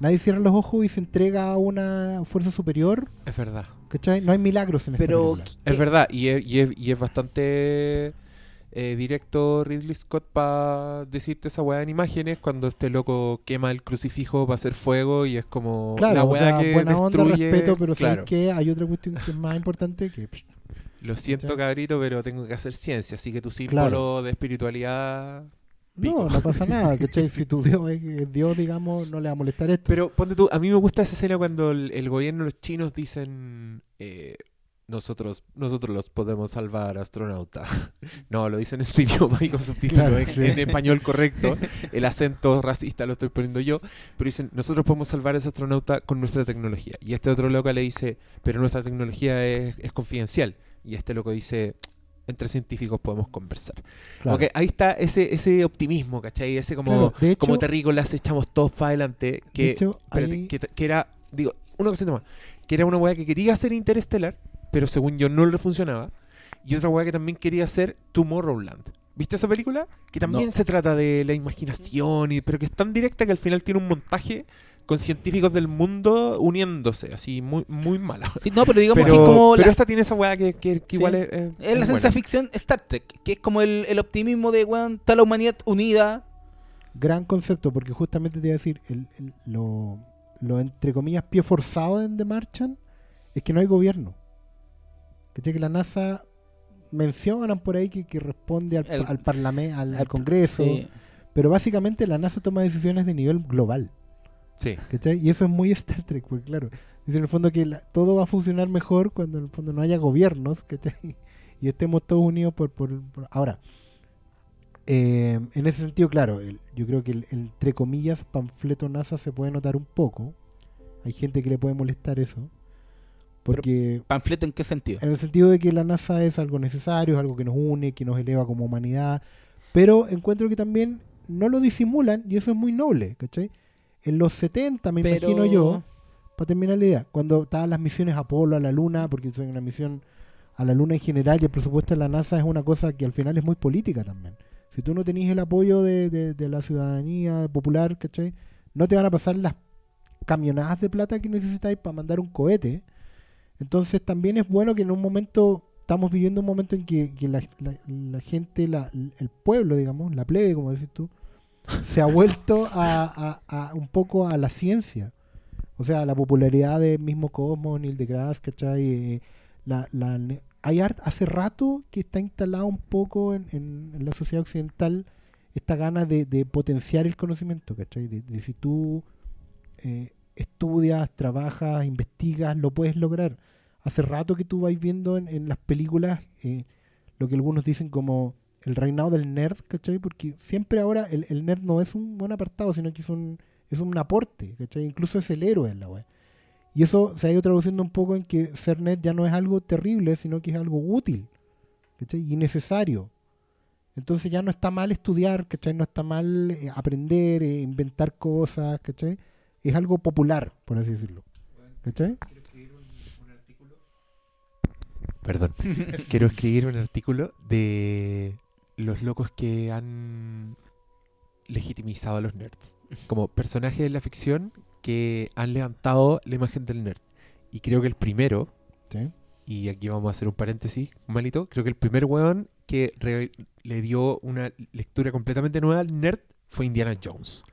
Nadie cierra los ojos y se entrega a una fuerza superior. es verdad. ¿cachai? No hay milagros en esta Pero película. ¿qué- Es verdad, y es, y es, y es bastante eh, directo Ridley Scott para decirte esa weá en imágenes cuando este loco quema el crucifijo para hacer fuego y es como Claro, la o weá sea, que buena onda, destruye. respeto, pero claro, ¿sabes qué? Hay otra cuestión que es más importante que... lo siento cabrito, pero tengo que hacer ciencia, así que tu símbolo Claro. de espiritualidad... No, Pico. no pasa nada, ¿cachai? Si tu Dios es es Dios, digamos, no le va a molestar esto. Pero ponte tú, a mí me gusta esa escena cuando el, el gobierno, los chinos dicen... eh, nosotros, nosotros los podemos salvar, astronauta. No, lo dicen en su idioma y con subtítulos Claro, en, sí. en español correcto. El acento racista lo estoy poniendo yo. Pero dicen, nosotros podemos salvar a ese astronauta con nuestra tecnología. Y este otro loco le dice, pero nuestra tecnología es, es confidencial. Y este loco dice, entre científicos podemos conversar. Claro. Ok, ahí está ese, ese optimismo, ¿cachai? Ese como, Claro, hecho- como terrícolas echamos todos para adelante. Que, hecho, espérate, hay- que, que era, digo, una cosita más. Que era una weá que quería hacer Interestelar, pero según yo no le funcionaba. Y otra weá que también quería hacer Tomorrowland. ¿Viste esa película? Que también No. se trata de la imaginación, y, pero que es tan directa que al final tiene un montaje con científicos del mundo uniéndose, así muy, muy mala. Sí, no, pero digamos Pero, que es como pero la, esta tiene esa weá que, que- que igual Sí. es, es- es la ciencia ficción Star Trek, que es como el, el optimismo de, weón, está la humanidad unida. gran concepto, porque justamente te iba a decir, el, el- lo, lo entre comillas pie forzado en The Martian es que no hay gobierno. ¿Cachai? Que la NASA mencionan por ahí que, que responde al, El- al parlamento, al, al Congreso, Sí. pero básicamente la NASA toma decisiones de nivel global. Sí. ¿cachai? Y eso es muy Star Trek, porque claro, dice en el fondo que la- todo va a funcionar mejor cuando en el fondo no haya gobiernos, ¿cachai? Y estemos todos unidos por... por- por- Ahora, eh, en ese sentido, claro, el- yo creo que el, el, entre comillas panfleto NASA se puede notar un poco. Hay gente que le puede molestar eso. Porque ¿Panfleto en qué sentido? en el sentido de que la NASA es algo necesario, es algo que nos une, que nos eleva como humanidad, pero encuentro que también no lo disimulan y eso es muy noble, ¿cachai? En los 70, me Pero- imagino yo, para terminar la idea, cuando estaban las misiones Apolo a la Luna, porque soy una misión a la Luna en general y el presupuesto de la NASA es una cosa que al final es muy política también. Si tú no tenés el apoyo de, de- de la ciudadanía popular, ¿cachai? No te van a pasar las camionadas de plata que necesitáis para mandar un cohete. Entonces también es bueno que en un momento, estamos viviendo un momento en que, la, gente, la- el pueblo, digamos, la plebe, como decís tú, se ha vuelto a, un poco a la ciencia. O sea, la popularidad del mismo Cosmos, Neil deGrasse, ¿cachai? Eh, la, la hay art- hace rato que está instalado un poco en, la sociedad occidental esta gana de, de potenciar el conocimiento, ¿cachai? De, de si tú eh, estudias, trabajas, investigas, lo puedes lograr. Hace rato que tú vais viendo en, las películas eh, lo que algunos dicen como el reinado del nerd, ¿cachai? Porque siempre ahora el, el nerd no es un buen apartado, sino que es un, es un aporte, ¿cachai? Incluso es el héroe en la web. Y eso se ha ido traduciendo un poco en que ser nerd ya no es algo terrible, sino que es algo útil, ¿cachai? Y necesario. Entonces ya no está mal estudiar, ¿cachai? No está mal eh, aprender, eh, inventar cosas, ¿cachai? Es algo popular, por así decirlo. ¿Cachai? Perdón. Quiero escribir un artículo de los locos que han legitimizado a los nerds. Como personajes de la ficción que han levantado la imagen del nerd. Y creo que el primero, Sí. y aquí vamos a hacer un paréntesis, malito, creo que el primer weón que re- le dio una lectura completamente nueva al nerd fue Indiana Jones.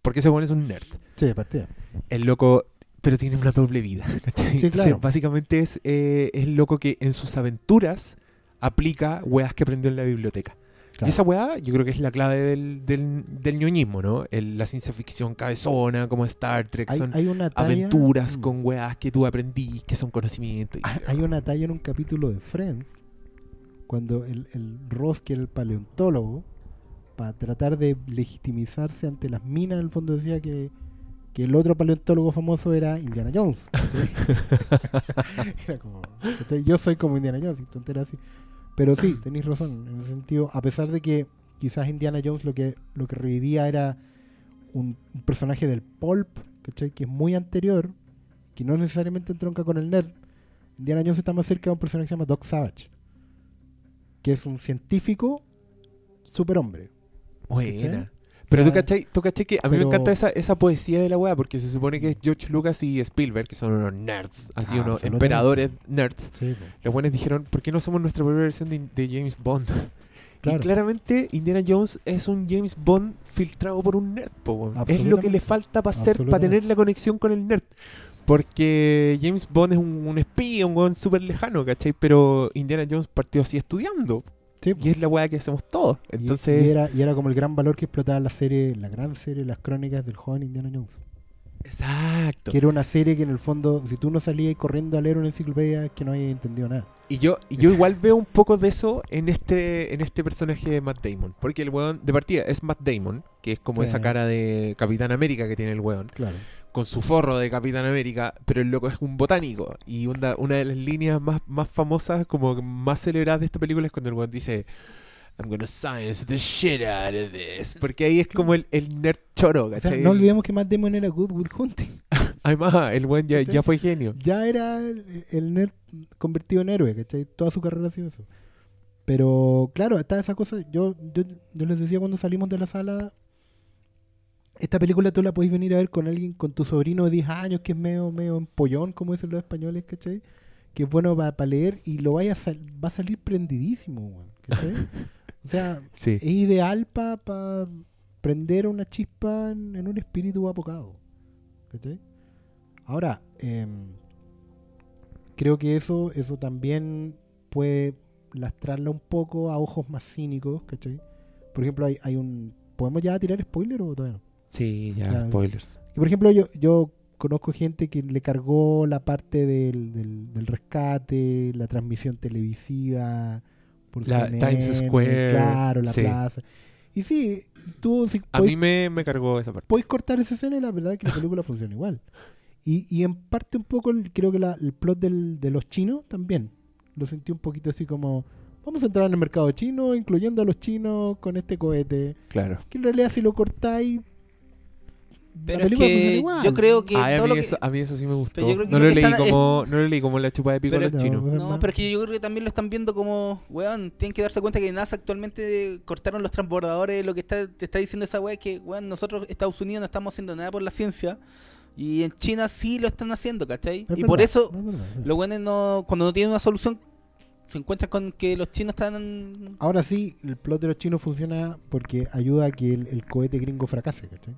Porque ese weón es un nerd. Sí, de partida. El loco, pero tiene una doble vida. ¿cachai? Sí, Entonces, claro. básicamente es, eh, es loco que en sus aventuras aplica weas que aprendió en la biblioteca. Claro. Y esa weá yo creo que es la clave del, del, del ñoñismo, ¿no? El- la ciencia ficción cabezona, como Star Trek, Hay, son hay una talla, aventuras mm, con weas que tú aprendís, que son conocimientos. y- hay- Hay una talla en un capítulo de Friends cuando el, el Ross, que era el paleontólogo, para tratar de legitimizarse ante las minas, en el fondo decía que, que el otro paleontólogo famoso era Indiana Jones. era como, yo soy como Indiana Jones, y tontera así. Pero sí, tenéis razón, en el sentido, a pesar de que quizás Indiana Jones lo que, lo que revivía era un, un personaje del pulp, ¿cachai? que es muy anterior, que no necesariamente entronca con el nerd. Indiana Jones está más cerca de un personaje que se llama Doc Savage, que es un científico superhombre. Buena. Pero tú cachai, tú cachai que a mí me encanta esa, esa poesía de la weá, porque se supone que es George Lucas y Spielberg, que son unos nerds, así Ah, unos emperadores nerds. Sí, Los buenos dijeron, ¿por qué no hacemos nuestra propia versión de, de James Bond? Claro. Y claramente Indiana Jones es un James Bond filtrado por un nerd. po. Es lo que le falta para ser, para tener la conexión con el nerd. Porque James Bond es un, un espía, un weón súper lejano, ¿cachai? Pero Indiana Jones partió así estudiando. Sí, Y es la weá que hacemos todos. Y- Entonces, y, era, y era como el gran valor que explotaba la serie, la gran serie, las crónicas del joven Indiana Jones. exacto. Que era una serie que en el fondo, si tú no salías corriendo a leer una enciclopedia, es que no habías entendido nada. Y yo, y yo igual veo un poco de eso en este, en este personaje de Matt Damon. Porque el weón, de partida, es Matt Damon, que es como Sí. esa cara de Capitán América que tiene el weón. Claro. Con su forro de Capitán América, pero el loco es un botánico. Y una de las líneas más, más famosas, como más celebradas de esta película es cuando el weón dice I'm gonna science the shit out of this. Porque ahí es como el, el nerd choro, O sea, ¿cachai? no olvidemos que Matt Damon era Good Will Hunting. Además, el weón ya, ¿Cachai? ya fue genio. Ya era el, el nerd convertido en héroe, ¿cachai? Toda su carrera ha sido eso. Pero claro, está esa cosa. Yo, yo, yo les decía cuando salimos de la sala. Esta película tú la podéis venir a ver con alguien, con tu sobrino de 10 años, que es medio, medio empollón, como dicen los españoles, ¿cachai? Que es bueno para leer y lo vaya a va a salir prendidísimo, ¿cachai? O sea, Sí. es ideal para prender una chispa en, en un espíritu apocado. ¿cachai? Ahora, em, creo que eso, eso también puede lastrarla un poco a ojos más cínicos, ¿cachai? Por ejemplo, hay, hay un... ¿Podemos ya tirar spoiler o todavía no? Sí, ya, Ya. spoilers. Por ejemplo, yo, yo conozco gente que le cargó la parte del, del, del rescate, la transmisión televisiva, por La CNN, Times Square, claro, la sí. plaza. Y sí, tú si A podéis- mí me, me cargó esa parte. podéis cortar esa escena y la verdad es que la película funciona igual. Y, y en parte un poco el- creo que la- el plot del- de los chinos también. Lo sentí un poquito así como, vamos a entrar en el mercado chino, incluyendo a los chinos con este cohete. Claro. Que en realidad si lo cortáis... Pero es que yo creo que Ay, a, mí lo que- eso, a mí eso sí me gustó. Pero yo creo que No lo lo, que leí están- como, no lo leí como la chupa de pico Pero- a los chinos. No, pero es que yo creo que también lo están viendo como, weón, tienen que darse cuenta que NASA actualmente cortaron los transbordadores, lo que está, te está diciendo esa weá es que, weón, nosotros, Estados Unidos, no estamos haciendo nada por la ciencia, y en China sí lo están haciendo, ¿cachai? Es y por eso, es verdad, sí. los weones no, cuando no tienen una solución, se encuentran con que los chinos están... Ahora sí, el plot de los chinos funciona porque ayuda a que el, el cohete gringo fracase, ¿cachai?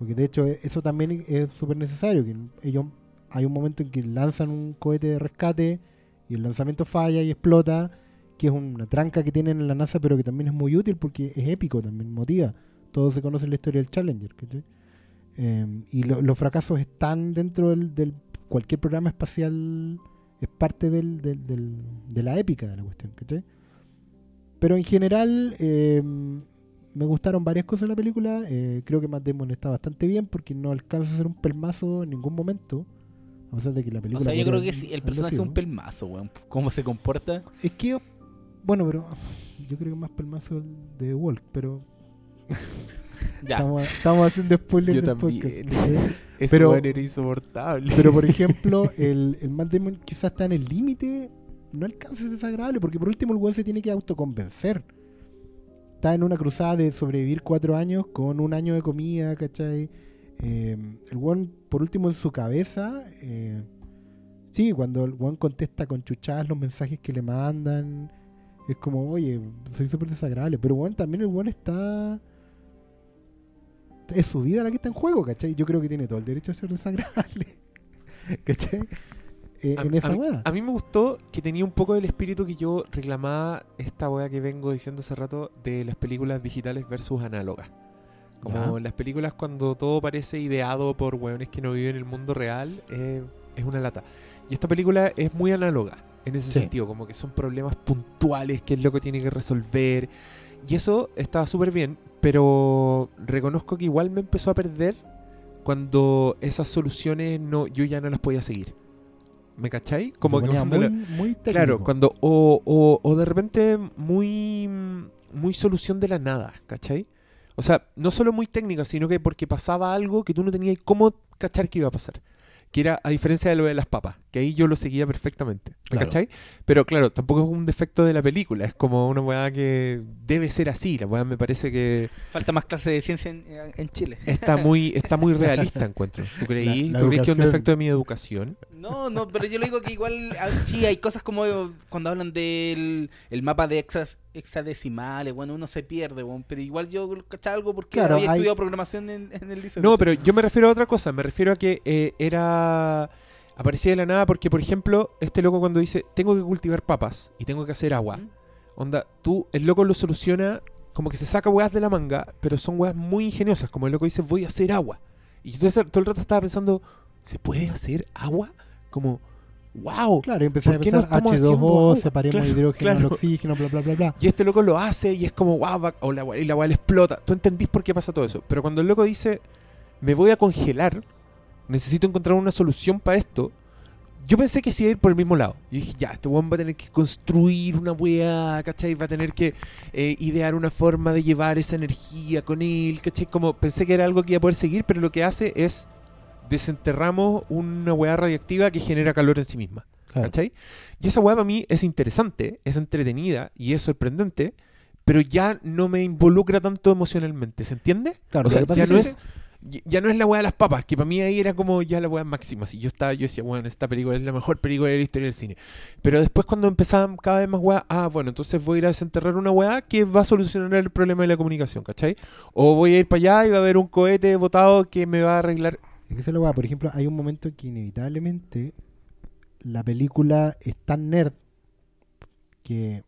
Porque de hecho e- eso también es súper necesario, que ellos hay un momento en que lanzan un cohete de rescate y el lanzamiento falla y explota, que es una tranca que tienen en la NASA, pero que también es muy útil porque es épico, también motiva. Todos se conocen la historia del Challenger. Eh, y lo- los fracasos están dentro del, cualquier programa espacial, es parte del, de la épica de la cuestión, ¿cachai? Pero en general, eh, me gustaron varias cosas de la película. eh, creo que Matt Damon está bastante bien porque no alcanza a ser un pelmazo en ningún momento. A pesar de que la O película. sea, yo creo que sí, el personaje es un pelmazo, weón. Cómo se comporta. Es que. Bueno, pero. Yo creo que más pelmazo el de Walt, pero. Ya. Estamos, estamos haciendo spoilers Yo del también. podcast, weón era insoportable. Pero por ejemplo, el, el Matt Damon quizás está en el límite, no alcanza a ser desagradable, porque por último el weón se tiene que autoconvencer. Está en una cruzada de sobrevivir cuatro años con un año de comida, ¿cachai? Eh, el weón, por último, en su cabeza, eh, sí, cuando el weón contesta con chuchadas los mensajes que le mandan, es como, oye, soy súper desagradable. Pero weón, también el weón está... Es su vida la que está en juego, ¿cachai? Yo creo que tiene todo el derecho a ser desagradable. ¿Cachai? Eh, A, en esa a mí, a mí me gustó que tenía un poco del espíritu que yo reclamaba esta weá que vengo diciendo hace rato de las películas digitales versus análogas. Como Ya. las películas cuando todo parece ideado por weones que no viven en el mundo real, eh, es una lata. Y esta película es muy análoga en ese Sí. sentido, como que son problemas puntuales que es lo que tiene que resolver. Y eso estaba súper bien, pero reconozco que igual me empezó a perder cuando esas soluciones no, yo ya no las podía seguir. ¿Me cachai? Como que cuando muy, la- muy técnico. Claro, cuando. O, o, o de repente muy. Muy solución de la nada, ¿cachai? O sea, no solo muy técnica, sino que porque pasaba algo que tú no tenías cómo cachar que iba a pasar. Que era a diferencia de lo de las papas, que ahí yo lo seguía perfectamente. ¿Me Claro. cachai? Pero claro, tampoco es un defecto de la película, es como una weá que debe ser así. La weá me parece que Falta más clase de ciencia en, en Chile. está muy, está muy realista, encuentro. ¿Tú creí? La- la ¿Tú crees que es un defecto de mi educación? No, no, pero yo le digo que igual ah, sí hay cosas como cuando hablan del el mapa de hexas, hexadecimales, bueno, uno se pierde, bueno, pero igual yo cachaba algo porque Claro, había hay- estudiado programación en, en el liceo. No, pero yo me refiero a otra cosa. Me refiero a que eh, era. Aparecía de la nada porque, por ejemplo, este loco cuando dice: Tengo que cultivar papas y tengo que hacer agua. ¿Mm? Onda, tú, el loco lo soluciona como que se saca weas de la manga, pero son weas muy ingeniosas. Como el loco dice: Voy a hacer agua. Y yo todo, el rato estaba pensando: ¿Se puede hacer agua? Como, wow. Claro, empecé a ¿Por qué no pensar estamos haciendo H2O, agua? separemos Claro, hidrógeno al claro. oxígeno, bla, bla, bla, bla. Y este loco lo hace y es como, wow, va- o la, wea- y la weá le explota. Tú entendís por qué pasa todo eso. Pero cuando el loco dice, me voy a congelar, necesito encontrar una solución para esto, yo pensé que sí iba a ir por el mismo lado. Yo dije, ya, este weón va a tener que construir una weá, ¿cachai? Va a tener que eh, idear una forma de llevar esa energía con él, ¿cachai? Como pensé que era algo que iba a poder seguir, pero lo que hace es desenterramos una weá radiactiva que genera calor en sí misma. Claro. ¿Cachai? Y esa weá para mí es interesante, es entretenida y es sorprendente, pero ya no me involucra tanto emocionalmente, ¿se entiende? Claro, o sea, ya no es ya no es la weá de las papas, que para mí ahí era como ya la weá máxima. Si yo estaba, yo decía, bueno, esta película es la mejor película de la historia del cine. Pero después cuando empezaban cada vez más weá, ah, bueno, entonces voy a ir a desenterrar una weá que va a solucionar el problema de la comunicación, ¿cachai? O voy a ir para allá y va a haber un cohete botado que me va a arreglar. Es que esa es la weá. Por ejemplo, hay un momento en que inevitablemente la película es tan nerd que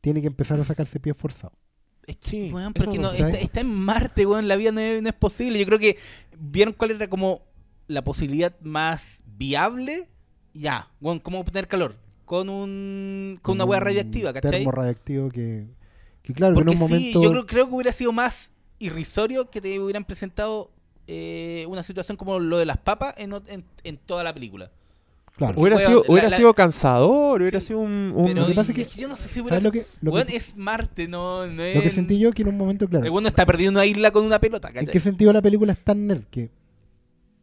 tiene que empezar a sacarse pies forzados. Es que, Sí, weón, no, está, está en Marte, weón, la vida no es, no es posible. Yo creo que vieron cuál era como la posibilidad más viable. Ya, weón, cómo obtener calor. Con un con una un hueá radiactiva, ¿cachai? Termo radiactivo que, que claro, que Porque en un sí, momento... yo creo, creo que hubiera sido más irrisorio que te hubieran presentado eh, una situación como lo de las papas en, en, en toda la película. Claro. Hubiera, sido, la- hubiera la- sido cansador, hubiera Sí, sido un... un- Pero lo que pasa es que- yo no sé si hubiera ¿Sabes lo que, lo que, Weón, es Marte, no, no es... lo que sentí yo que en un momento, claro, El weón no está perdido en una isla con una pelota, ¿En ¿cachai? qué sentido la película es tan nerd? Que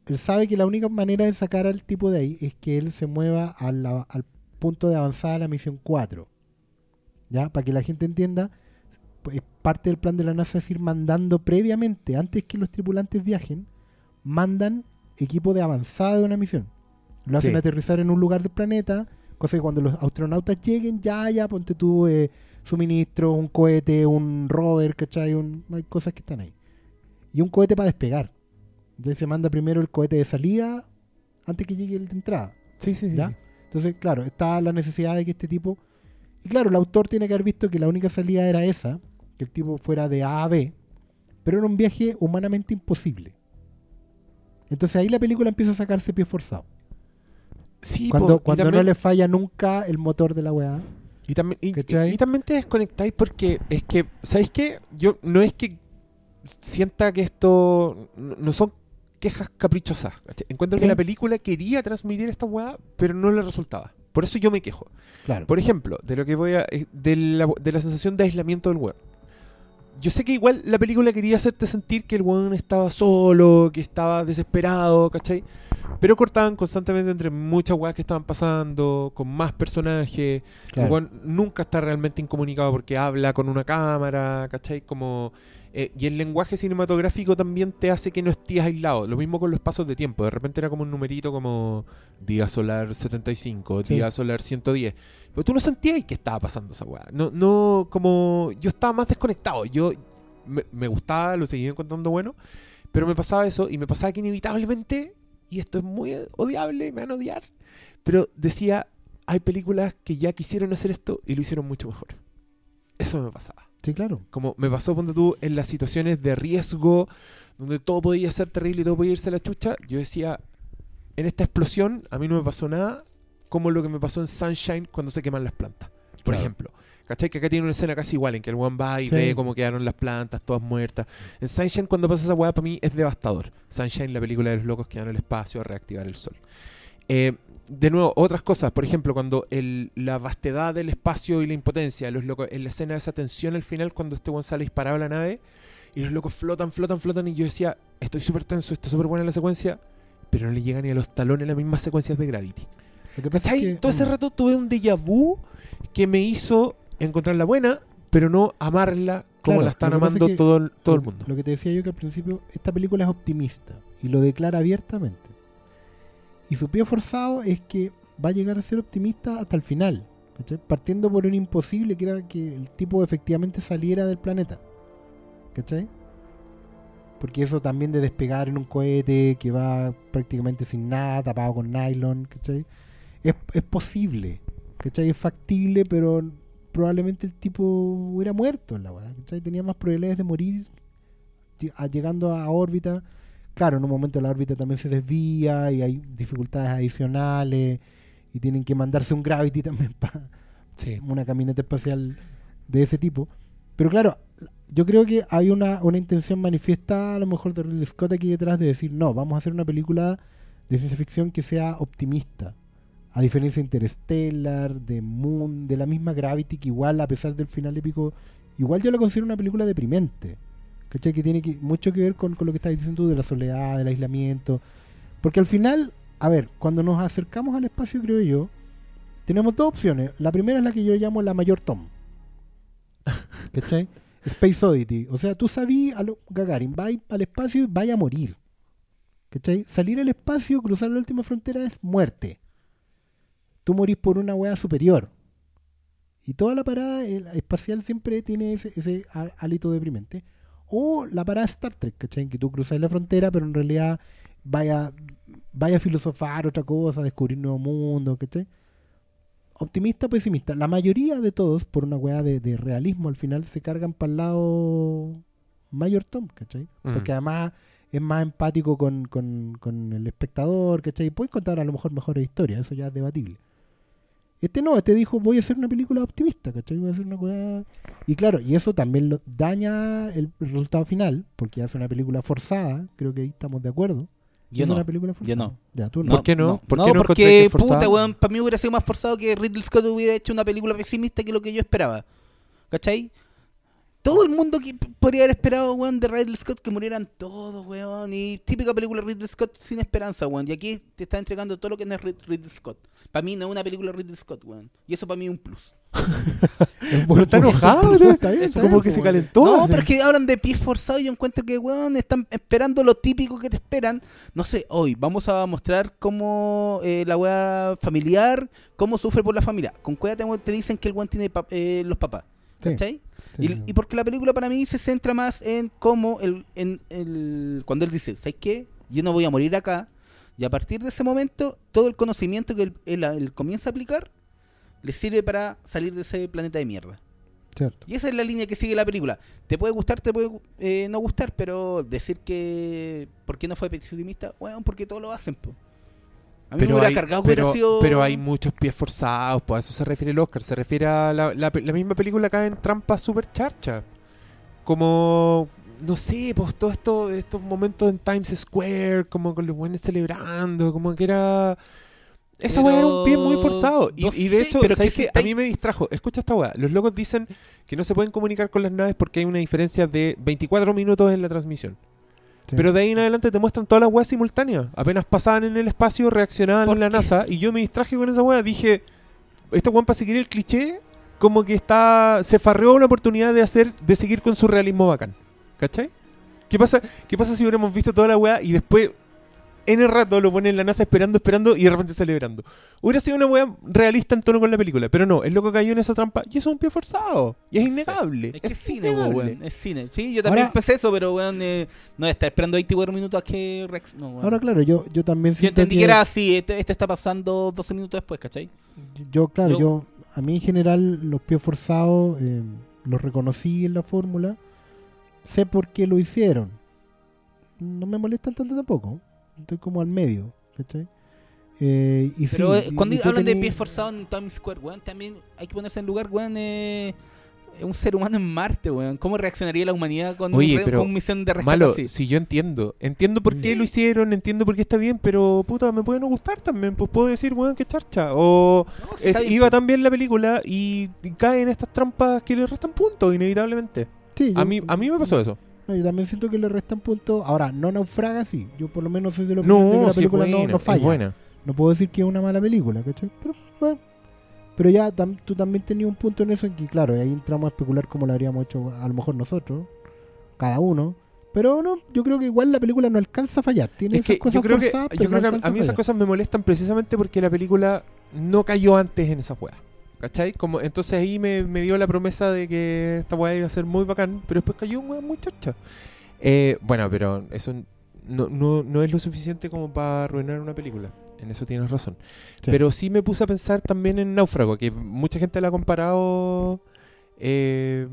él sabe que la única manera de sacar al tipo de ahí es que él se mueva a la- al punto de avanzada de la misión 4. ¿Ya? Para que la gente entienda, pues, parte del plan de la NASA es ir mandando previamente, antes que los tripulantes viajen, mandan equipo de avanzada de una misión. Lo hacen Sí. aterrizar en un lugar del planeta, cosa que cuando los astronautas lleguen, ya, ya, ponte tú eh, suministro, un cohete, un rover, ¿cachai? Un, hay cosas que están ahí. Y un cohete para despegar. Entonces se manda primero el cohete de salida antes que llegue el de entrada. Sí, sí, sí. ¿Ya? sí. Entonces, claro, está la necesidad de que este tipo... Y claro, el autor tiene que haber visto que la única salida era esa, que el tipo fuera de A a B, pero era un viaje humanamente imposible. Entonces ahí la película empieza a sacarse pie forzado. Sí, po, Cuando, cuando no le falla nunca el motor de la weá. Y también, y, ¿Cachai? y- y también te desconectáis porque es que, ¿sabéis qué? Yo no es que sienta que esto no son quejas caprichosas. Encuentro que la película quería transmitir esta weá, pero no le resultaba. Por eso yo me quejo. Claro. Por ejemplo, de lo que voy a. eh, De la, de la sensación de aislamiento del weón. Yo sé que igual la película quería hacerte sentir que el weón estaba solo, que estaba desesperado, ¿cachai? Pero cortaban constantemente entre muchas weas que estaban pasando, con más personajes. claro. El weón nunca está realmente incomunicado porque habla con una cámara, ¿cachai? Como, eh, y el lenguaje cinematográfico también te hace que no estés aislado. Lo mismo con los pasos de tiempo. De repente era como un numerito como día solar 75, Sí. día solar 110. Pero tú no sentías que estaba pasando esa weá. No, no, como yo estaba más desconectado. Yo me, me gustaba, lo seguía encontrando bueno, pero me pasaba eso y me pasaba que inevitablemente, y esto es muy odiable, me van a odiar, pero decía, hay películas que ya quisieron hacer esto y lo hicieron mucho mejor. Eso me pasaba. Sí, claro. Como me pasó, ponte tú, en las situaciones de riesgo, donde todo podía ser terrible y todo podía irse a la chucha, yo decía, en esta explosión a mí no me pasó nada como lo que me pasó en Sunshine cuando se queman las plantas. Por Claro. ejemplo. ¿Cachai? Que acá tiene una escena casi igual, en que el one va y Sí. ve cómo quedaron las plantas, todas muertas. En Sunshine, cuando pasa esa weá, para mí es devastador. Sunshine, la película de los locos que van al espacio a reactivar el sol. Eh, de nuevo, otras cosas, por ejemplo, cuando el- la vastedad del espacio y la impotencia, los locos, en la escena de esa tensión al final, cuando este one sale disparado a la nave y los locos flotan, flotan, flotan, y yo decía, estoy súper tenso, está súper buena la secuencia, pero no le llega ni a los talones las mismas secuencias de Gravity. Lo que pasa ¿Cachai? es que- Todo ese mm, rato tuve un déjà vu que me hizo encontrarla buena, pero no amarla como Claro, la están amando que todo, el, todo el mundo. Lo que te decía yo que al principio, esta película es optimista y lo declara abiertamente. Y su pie forzado es que va a llegar a ser optimista hasta el final, ¿cachai? partiendo por un imposible que era que el tipo efectivamente saliera del planeta. ¿Cachai? Porque eso también de despegar en un cohete que va prácticamente sin nada, tapado con nylon, ¿cachai? Es, es posible, ¿cachai? Es factible, pero probablemente el tipo hubiera muerto en la weá. Tenía más probabilidades de morir llegando a órbita. Claro, en un momento la órbita también se desvía y hay dificultades adicionales y tienen que mandarse un Gravity también para Sí. una camioneta espacial de ese tipo. Pero claro, yo creo que hay una, una intención manifiesta a lo mejor de Ridley Scott aquí detrás de decir, no, vamos a hacer una película de ciencia ficción que sea optimista. A diferencia de Interstellar, de Moon, de la misma Gravity, que igual a pesar del final épico, igual yo la considero una película deprimente. ¿Cachai? Que tiene que, mucho que ver con, con lo que estás diciendo tú de la soledad, del aislamiento. Porque al final, a ver, cuando nos acercamos al espacio, creo yo, tenemos dos opciones. La primera es la que yo llamo la mayor Tom. ¿Cachai? Space Oddity. O sea, tú sabías, a lo, Gagarin, va al espacio y vaya a morir. ¿Cachai? Salir al espacio, cruzar la última frontera es muerte. Tú morís por una weá superior. Y toda la parada el- espacial siempre tiene ese, ese hálito deprimente. O la parada Star Trek, ¿cachai? Que tú cruzas la frontera, pero en realidad vaya, vaya a filosofar otra cosa, a descubrir nuevo mundo, ¿cachai? Optimista o pesimista. La mayoría de todos, por una weá de, de realismo al final, se cargan para el lado Mayor Tom, ¿cachai? Mm. Porque además es más empático con, con, con el espectador, ¿cachai? Puedes contar a lo mejor mejores historias, eso ya es debatible. Este no, este dijo, voy a hacer una película optimista, ¿cachai? Voy a hacer una weá... Y claro, y eso también lo daña el resultado final, porque hace una película forzada, creo que ahí estamos de acuerdo. Yo es no. una película forzada. no. Ya, tú no. ¿Por qué no? ¿Por no, qué no porque, puta, weón, para mí hubiera sido más forzado que Ridley Scott hubiera hecho una película pesimista que lo que yo esperaba. ¿Cachai? Todo el mundo que podría haber esperado, weón, de Ridley Scott que murieran todos, weón. Y típica película de Ridley Scott sin esperanza, weón. Y aquí te está entregando todo lo que no es Rid- Ridley Scott. Para mí no es una película de Ridley Scott, weón. Y eso para mí es un plus. Pero está enojado, ¿no? Está bien, está Como bien, que se weón. calentó. no, así. pero es que hablan de pies forzados y yo encuentro que, weón, están esperando lo típico que te esperan. No sé, hoy vamos a mostrar cómo eh, la weá familiar, cómo sufre por la familia. Con cueva te, te dicen que el weón tiene pa- eh, los papás. ¿Cachai? sí, y, y porque la película para mí se centra más en cómo el, en el, cuando él dice, ¿sabes qué? Yo no voy a morir acá. Y a partir de ese momento, todo el conocimiento que él, él- él comienza a aplicar le sirve para salir de ese planeta de mierda. Cierto. Y esa es la línea que sigue la película. Te puede gustar, te puede eh, no gustar, pero decir que. ¿Por qué no fue pesimista? Bueno, porque todos lo hacen, po. A mí Pero me hay, cargado pero, sido... pero hay muchos pies forzados, pues a eso se refiere el Oscar. Se refiere a la, la, la misma película acá en Trampa Super Charcha. Como, no sé, pues todos esto, estos momentos en Times Square, como con los buenos celebrando, como que era... Esa weá era un pie muy Pero, forzado. Y, no y de sé, hecho, pero ¿sabes que si qué? está A mí me distrajo. Escucha esta weá. Los locos dicen que no se pueden comunicar con las naves porque hay una diferencia de 24 minutos en la transmisión. Sí. Pero de ahí en adelante te muestran todas las weas simultáneas. Apenas pasaban en el espacio, reaccionaban ¿Por en la qué? NASA. Y yo me distraje con esa wea. Dije, este weón para seguir el cliché, como que está. Se farreó la oportunidad de hacer, de seguir con su realismo bacán. ¿Cachai? ¿Qué pasa, ¿Qué pasa si hubiéramos visto toda la wea y después en el rato lo pone en la NASA esperando, esperando y de repente celebrando? Hubiera sido una wea realista en tono con la película. Pero no, el loco cayó en esa trampa y eso es un pie forzado. Y es innegable. Es que es cine, innegable. weón. Es cine. Sí, yo también Ahora- pensé eso, pero weón, eh, no está esperando 24 minutos a que Rex. No, weón. Ahora, claro, yo, yo también yo siento entendí que era así, este, este está pasando 12 minutos después, ¿cachai? Yo, claro, Yo- yo, a mí en general los pies forzados eh, los reconocí en la fórmula, sé por qué lo hicieron. No me molestan tanto tampoco, estoy como al medio, ¿cachai? Eh, y Pero sí, eh, cuando y hablan de tení- pies forzados en Times Square, weón, también hay que ponerse en lugar, weón, eh, un ser humano en Marte, weón. ¿Cómo reaccionaría la humanidad con, Oye, un pero con misión de rescate Malo, así? si yo entiendo, entiendo por qué Sí. lo hicieron, entiendo por qué está bien, pero puta, me puede no gustar también, pues puedo decir, weón, que charcha. O No, si bien, iba tan bien la película y, y cae en estas trampas que le restan puntos, inevitablemente. Sí, A yo- mí, a mí me pasó eso. No, yo también siento que le restan puntos. Ahora, no naufraga, sí. Yo por lo menos soy de opinión de que No, la sí película no- buena, no, es falla. buena. No puedo decir que es una mala película, ¿cachai? Pero, bueno. Pero ya tam- tú también tenías un punto en eso en que, claro, ahí entramos a especular cómo lo habríamos hecho a lo mejor nosotros, cada uno. Pero no, yo creo que igual la película no alcanza a fallar. Tiene Es esas que cosas yo creo que, forzadas, yo creo no que a- mí esas cosas me molestan precisamente porque la película no cayó antes en esa weá. ¿Cachai? Como, entonces ahí me, me dio la promesa de que esta weá iba a ser muy bacán, pero después cayó un weá muy chacha. Eh, bueno, pero eso no, no, no es lo suficiente como para arruinar una película. En eso tienes razón. Sí. Pero sí me puse a pensar también en Náufrago, que mucha gente la ha comparado, eh,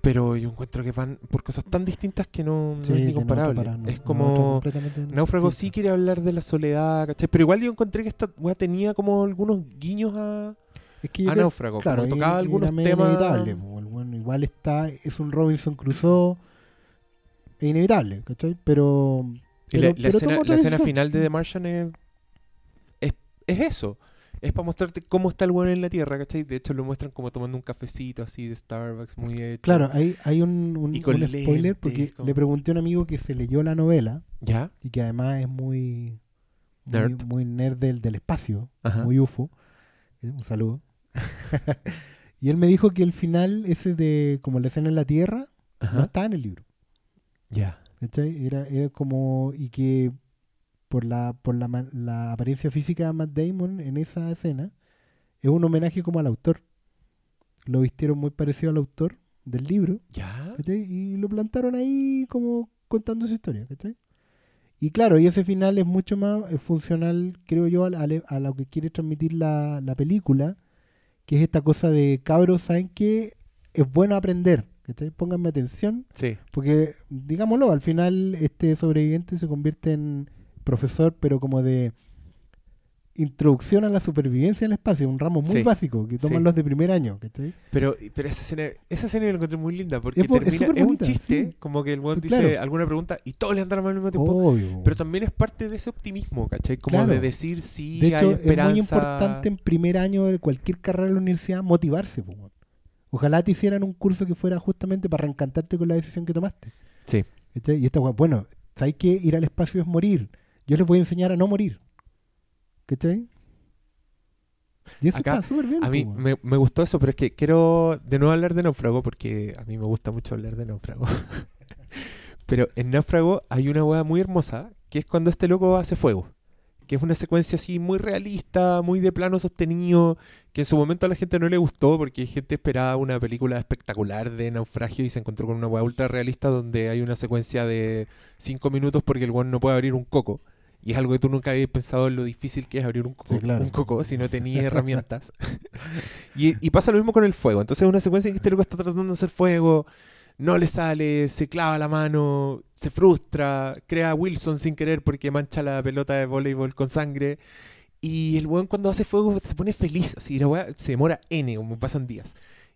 pero yo encuentro que van por cosas tan distintas que no, no Sí, es que ni no, comparable. no, es no, como... Náufrago sí quiere hablar de la soledad, ¿cachai? Pero igual yo encontré que esta weá tenía como algunos guiños a, Es que a Náufrago. claro, como tocaba y algunos temas. inevitable, el bueno, igual está, es un Robinson Crusoe, es inevitable, ¿cachai? Pero... Y la, pero- la pero escena, la final de The Martian es, es, es eso. Es para mostrarte cómo está el weón en la Tierra, ¿cachai? De hecho lo muestran como tomando un cafecito así de Starbucks, muy hecho. Claro, hay, hay un, un- Y con un spoiler porque como- le pregunté a un amigo que se leyó la novela ¿Ya? y que además es muy Nerd. muy, muy nerd del, del espacio, Ajá. muy UFO. Eh, Un saludo. y él me dijo que el final, ese de como la escena en la Tierra, no está en el libro. Ya. ¿cachai? Era, era como. Y que por la por la, la apariencia física de Matt Damon en esa escena, es un homenaje como al autor. Lo vistieron muy parecido al autor del libro. ¿Ya? ¿cachai? Y lo plantaron ahí como contando su historia, ¿cachai? Y claro, y ese final es mucho más eh, funcional, creo yo, al- a, lo que quiere transmitir la, la película, que es esta cosa de cabros, ¿saben qué? Es bueno aprender, ¿cachai? Pónganme atención, Sí. porque, digámoslo, al final este sobreviviente se convierte en profesor, pero como de introducción a la supervivencia en el espacio, un ramo muy Sí. básico que toman Sí. los de primer año, ¿cachai? Pero, pero esa escena, esa escena yo la encontré muy linda porque Es termina, es, un chiste, sí. como que el weón dice claro. alguna pregunta y todos le dan la al mismo tiempo. Obvio. Pero también es parte de ese optimismo, ¿cachai? Como Claro. de decir sí, De hecho, hay es muy importante en primer año de cualquier carrera de la universidad motivarse. po. Ojalá te hicieran un curso que fuera justamente para reencantarte con la decisión que tomaste. Sí. ¿Cachai? Y esta bueno, ¿sabes que Ir al espacio es morir. Yo les voy a enseñar a no morir. ¿Cachai? Y eso Acá, está súper bien. A mí me, me gustó eso, pero es que quiero de nuevo hablar de Náufrago porque a mí me gusta mucho hablar de Náufrago. pero en Náufrago hay una hueá muy hermosa que es cuando este loco hace fuego. Que es una secuencia así muy realista, muy de plano sostenido, que en su momento a la gente no le gustó porque gente esperaba una película espectacular de naufragio y se encontró con una hueá ultra realista donde hay una secuencia de 5 minutos porque el weón no puede abrir un coco. Y es algo que tú nunca habías pensado en lo difícil que es abrir un coco, Sí, claro. un coco si no tenías herramientas. y, y pasa lo mismo con el fuego. Entonces es una secuencia en que este loco está tratando de hacer fuego, no le sale, se clava la mano, se frustra, crea a Wilson sin querer porque mancha la pelota de voleibol con sangre. Y el weón cuando hace fuego se pone feliz, así, la weá se demora N, como pasan días.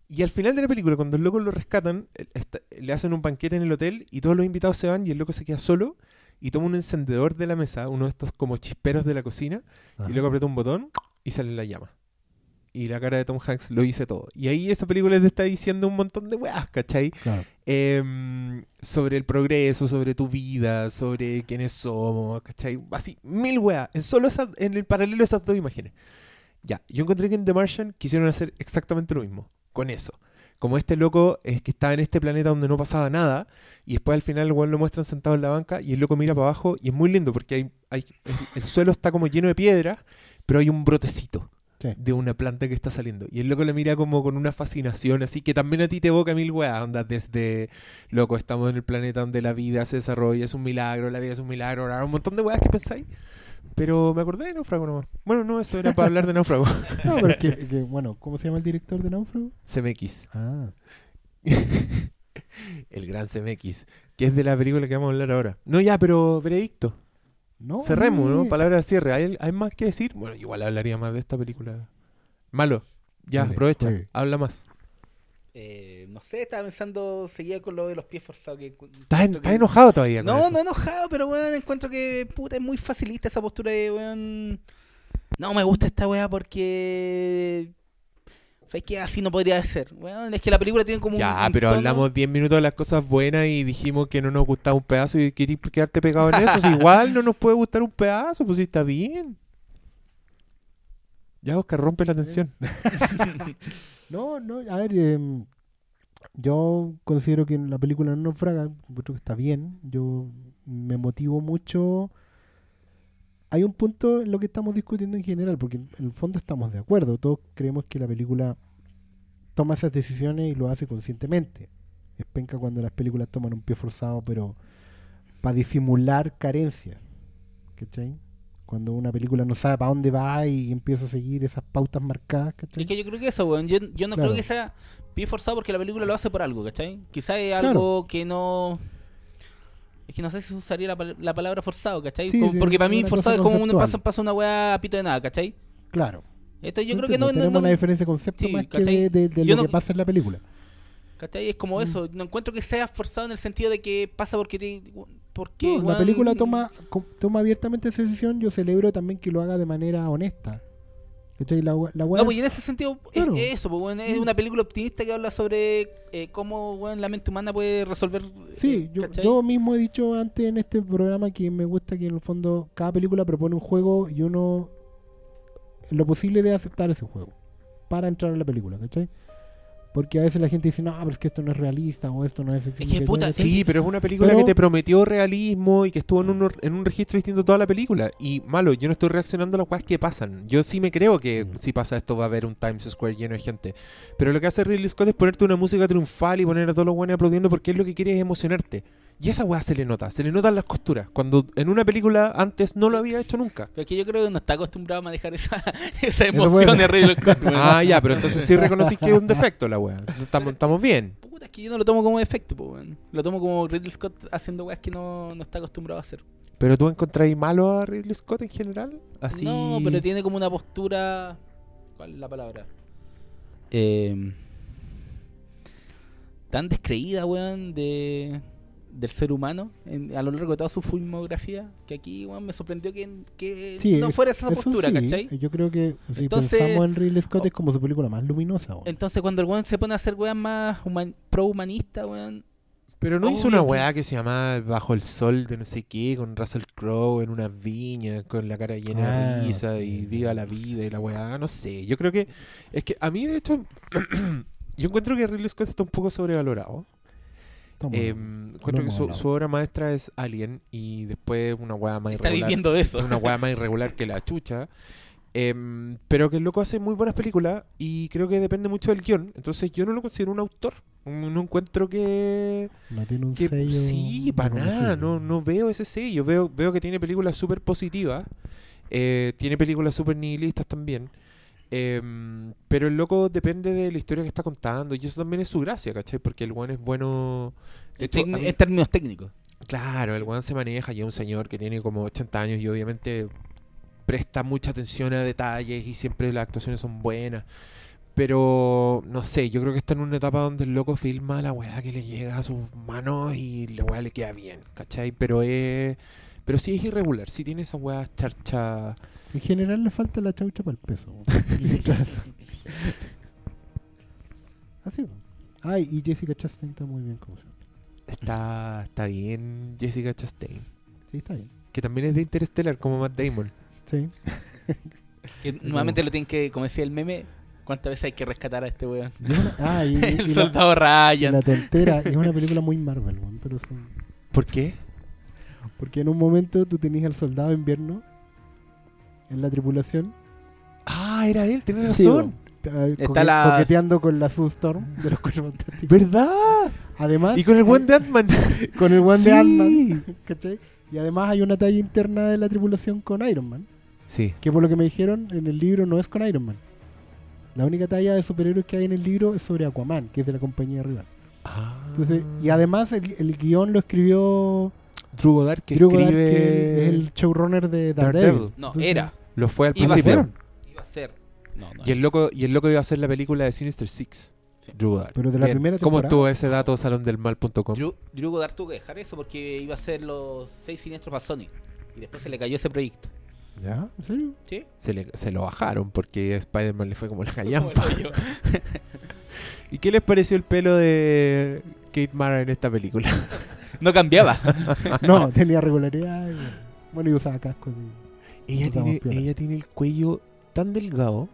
Y al final de la película, cuando el loco lo rescatan, está- le hacen un banquete en el hotel y todos los invitados se van y el loco se queda solo y toma un encendedor de la mesa, uno de estos como chisperos de la cocina, Ajá. y luego aprieta un botón y sale la llama. Y la cara de Tom Hanks lo hice todo. Y ahí esa película te está diciendo un montón de weas, ¿cachai? Claro. Em, sobre el progreso, sobre tu vida, sobre quiénes somos, ¿cachai? Así, mil weas. En solo esa- en el paralelo de esas dos imágenes. Ya, yo encontré que en The Martian quisieron hacer exactamente lo mismo, con eso. Como este loco es que estaba en este planeta donde no pasaba nada, y después al final el weón lo muestran sentado en la banca y el loco mira para abajo y es muy lindo porque hay, hay el, el suelo está como lleno de piedras, pero hay un brotecito Sí. de una planta que está saliendo. Y el loco le mira como con una fascinación, así que también a ti te evoca mil weas, onda desde, loco, estamos en el planeta donde la vida se desarrolla, es un milagro, la vida es un milagro, un montón de weas que pensáis. Pero me acordé de Náufrago nomás. Bueno, no, eso era para hablar de Náufrago. No, pero es que, que, bueno, ¿cómo se llama el director de Náufrago? CMX. Ah, el gran CMX, que es de la película que vamos a hablar ahora. No, ya, pero veredicto. no. Cerremos, ¿no? Palabra al cierre. ¿Hay, hay más que decir? Bueno, igual hablaría más de esta película. Malo. Ya, Dale, aprovecha. Habla más. Eh, no sé, estaba pensando, seguía con lo de los pies forzados. Que, ¿Estás, que- enojado todavía? No, eso? no enojado, pero weón, encuentro que puta es muy facilista esa postura de weón. No me gusta esta weá porque. ¿Sabes qué? Así no podría ser. Weón, es que la película tiene como un- Ya, un pero tono- hablamos 10 minutos de las cosas buenas y dijimos que no nos gustaba un pedazo y querías quedarte pegado en eso. Si igual no nos puede gustar un pedazo, pues sí está bien. Ya, Oscar, rompe la tensión. No, no, a ver, em, yo considero que la película no naufraga, encuentro que está bien, yo me motivo mucho. Hay un punto en lo que estamos discutiendo en general, porque en el fondo estamos de acuerdo, todos creemos que la película toma esas decisiones y lo hace conscientemente. Es penca cuando las películas toman un pie forzado, pero para disimular carencias. ¿Cachai? Cuando una película no sabe para dónde va y empieza a seguir esas pautas marcadas. ¿cachai? Es que yo creo que eso, weón. Yo, yo no Claro. creo que sea pie forzado porque la película lo hace por algo, ¿cachai? Quizás es Claro. algo que no. Es que no sé si usaría la, la palabra forzado, ¿cachai? Sí, Como- sí, porque para mí forzado es como un paso, pasa una weá a pito de nada, ¿cachai? Claro. Esto yo creo que no, no, tenemos no- una diferencia de concepto más que ¿cachai? de, de- lo no- que pasa en la película. ¿cachai? Es como Mm. eso. No encuentro que sea forzado en el sentido de que pasa porque te. Porque, No, la película toma, toma abiertamente esa decisión. Yo celebro también que lo haga de manera honesta. ¿Cachai? La, la No, pues en ese sentido Claro. es eso, pues, es una película optimista que habla sobre eh, cómo weón, la mente humana puede resolver. Sí, eh, yo, ¿cachai? yo mismo he dicho antes en este programa que me gusta que en el fondo cada película propone un juego y uno lo posible de aceptar ese juego para entrar a la película, ¿cachai? Porque a veces la gente dice, no, pero es que esto no es realista o esto no es... que, puta. Sí, pero es una película Pero- que te prometió realismo y que estuvo en un, en un registro distinto toda la película. Y malo, yo no estoy reaccionando a las cosas que pasan. Yo sí me creo que Mm. si pasa esto va a haber un Times Square lleno de gente. Pero lo que hace Ridley Scott es ponerte una música triunfal y poner a todos los buenos aplaudiendo porque es lo que quiere es emocionarte. Y esa weá se le nota, se le notan las costuras. Cuando en una película antes no lo había hecho nunca. Pero es que yo creo que no está acostumbrado a manejar esa, esa emoción de Ridley Scott, weón. Ah, ya, pero entonces sí reconocí que es un defecto la weá. Entonces estamos, estamos bien. Puta, es que yo no lo tomo como defecto, po, weón. Lo tomo como Ridley Scott haciendo weas que no, no está acostumbrado a hacer. Pero tú encontráis malo a Ridley Scott en general? Así. No, pero tiene como una postura. ¿Cuál es la palabra? Eh, tan descreída, weón, de, del ser humano en- a lo largo de toda su filmografía que aquí, weón, me sorprendió que, que Sí, no fuera esa postura, sí, ¿cachai? Yo creo que si Entonces- pensamos en Ridley Scott es como su película más luminosa. weón. Entonces, cuando el weón se pone a hacer weón más human- pro-humanista, weón, Pero no hizo una weá que se llamaba Bajo el Sol de no sé qué, con Russell Crowe en unas viñas, con la cara llena Ah, de risa sí, y viva la vida y la weá, no sé. Yo creo que. Es que a mí, de hecho, yo encuentro que Ridley Scott está un poco sobrevalorado. Estamos- Eh, encuentro que hemos su, obra maestra es Alien y después una weá más está irregular. viviendo de eso. una weá más irregular que la chucha. Em, pero que el loco hace muy buenas películas y creo que depende mucho del guion. Entonces yo no lo considero un autor. No encuentro que... no tiene un que sello. sí, para nada. No, no veo ese sello. Veo, veo que tiene películas súper positivas. eh, tiene películas súper nihilistas también. Em, pero el loco depende de la historia que está contando. Y eso también es su gracia, ¿cachai? Porque el weón es bueno... De hecho, mí- en términos técnicos. Claro, el weón se maneja y es un señor que tiene como 80 años y obviamente presta mucha atención a detalles y siempre las actuaciones son buenas. Pero no sé, yo creo que está en una etapa donde el loco filma la weá que le llega a sus manos y la weá le queda bien, ¿cachai? Pero es. Pero sí es irregular, sí tiene esas weas charcha. En general le falta la chaucha para el peso. Así. Ay, y Jessica Chastain está muy bien como siempre. Está, está bien Jessica Chastain. Sí, está bien. Que también es de Interstellar, como Matt Damon. Sí. Que nuevamente lo tienen que, como decía el meme, ¿cuántas veces hay que rescatar a este weón? Y ah, y, y el la, soldado y Ryan. la tontera. Es una película muy Marvel, weón, pero son- ¿Por qué? Porque en un momento tú tenías al soldado invierno en la tripulación. Ah, era él, tienes Sí, razón. Ah, Está coque- las- coqueteando con la Sue Storm de los Cuatro Fantásticos. ¿Verdad? Además, Y con el buen de hay- Ant-Man. con el one Sí. de Ant-Man. ¿cachai? Y además hay una talla interna de la tripulación con Iron Man. Sí. Que por lo que me dijeron, en el libro no es con Iron Man. La única talla de superhéroes que hay en el libro es sobre Aquaman, que es de la compañía rival. Ah. Entonces, y además el, el guion lo escribió Drew Goddard, que Drew Goddard, escribe que es el showrunner de Daredevil. Daredevil. No, Entonces, era. Lo fue al Iba a principio. ser. Iba a ser. No, no. Y el loco, y el loco iba a hacer la película de Sinister Six. Sí. Drew Goddard. Pero de la Bien. primera ¿Cómo temporada. estuvo ese dato salondelmal.com? Drew, Drew Goddard tuvo que dejar eso porque iba a ser los seis siniestros para Sony. Y después se le cayó ese proyecto. ¿Ya? ¿En serio? ¿Sí? Se, le- se lo bajaron porque a Spider-Man le fue como la callampa. ¿Y qué les pareció el pelo de Kate Mara en esta película? No cambiaba. No, tenía regularidad. y- Bueno, y usaba casco. y- ella, tiene, ella tiene el cuello tan delgado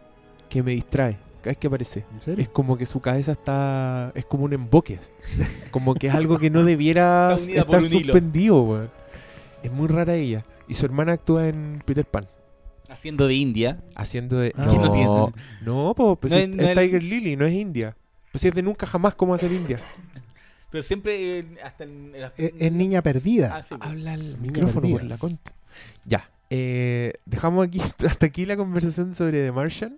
que me distrae cada vez que aparece. ¿En serio? Es como que su cabeza está. Es como un emboque. así. Como que es algo que no debiera estar suspendido, weón. Es muy rara ella. Y su hermana actúa en Peter Pan. Haciendo de India. Haciendo de. Ah. no, no, po, pues No es, es- no es es- Tiger Lily, no es India. Pues si es de nunca jamás cómo hacer India. Pero siempre eh, hasta en, en las- Es, es niña perdida. Ah, sí, pues. Habla el Niña micrófono perdida. por la concha. Ya. eh, dejamos aquí hasta aquí la conversación sobre The Martian.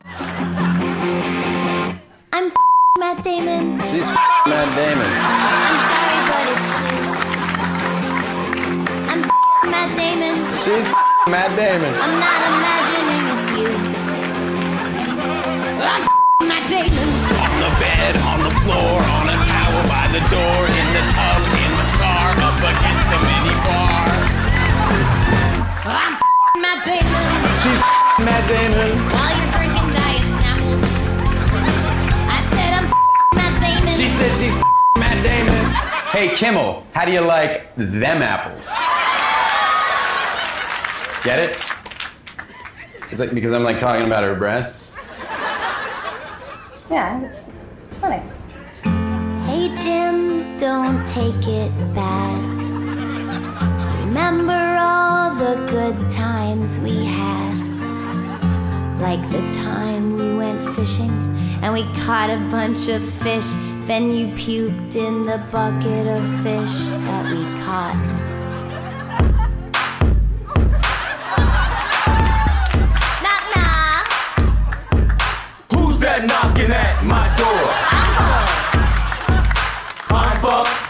I'm Matt Damon. She's Matt Damon. I'm sorry, but it's true. I'm Matt Damon. She's Matt Damon. I'm not imagining it's you. I'm Matt Damon. On the bed, on the floor, She's Matt Damon. While you're drinking diet Snapples. I said I'm Matt Damon. She said she's Matt Damon. Hey Kimmel, how do you like them apples? Get it? It's like because I'm like talking about her breasts. Yeah, it's, it's funny. Hey Jim, don't take it bad. Remember all the good times we had. Like the time we went fishing and we caught a bunch of fish. Then you puked in the bucket of fish that we caught. Knock knock. Who's that knocking at my door? I'm fuck who? I'm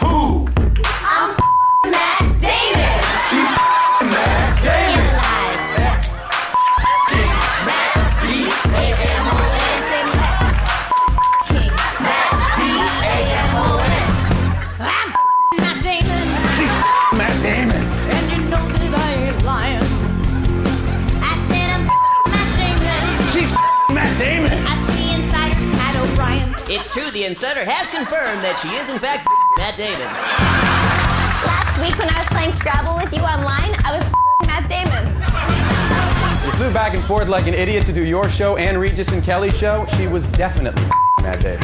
2, the insider has confirmed that she is, in fact, Matt Damon. Last week when I was playing Scrabble with you online, I was Matt Damon. We flew back and forth like an idiot to do your show and Regis and Kelly's show. She was definitely Matt Damon.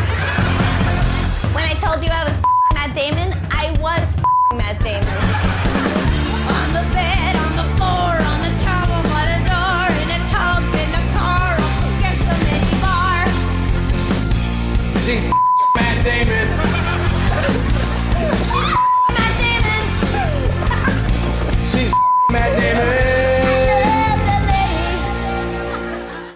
When I told you I was Matt Damon, I was Matt Damon. Matt Damon.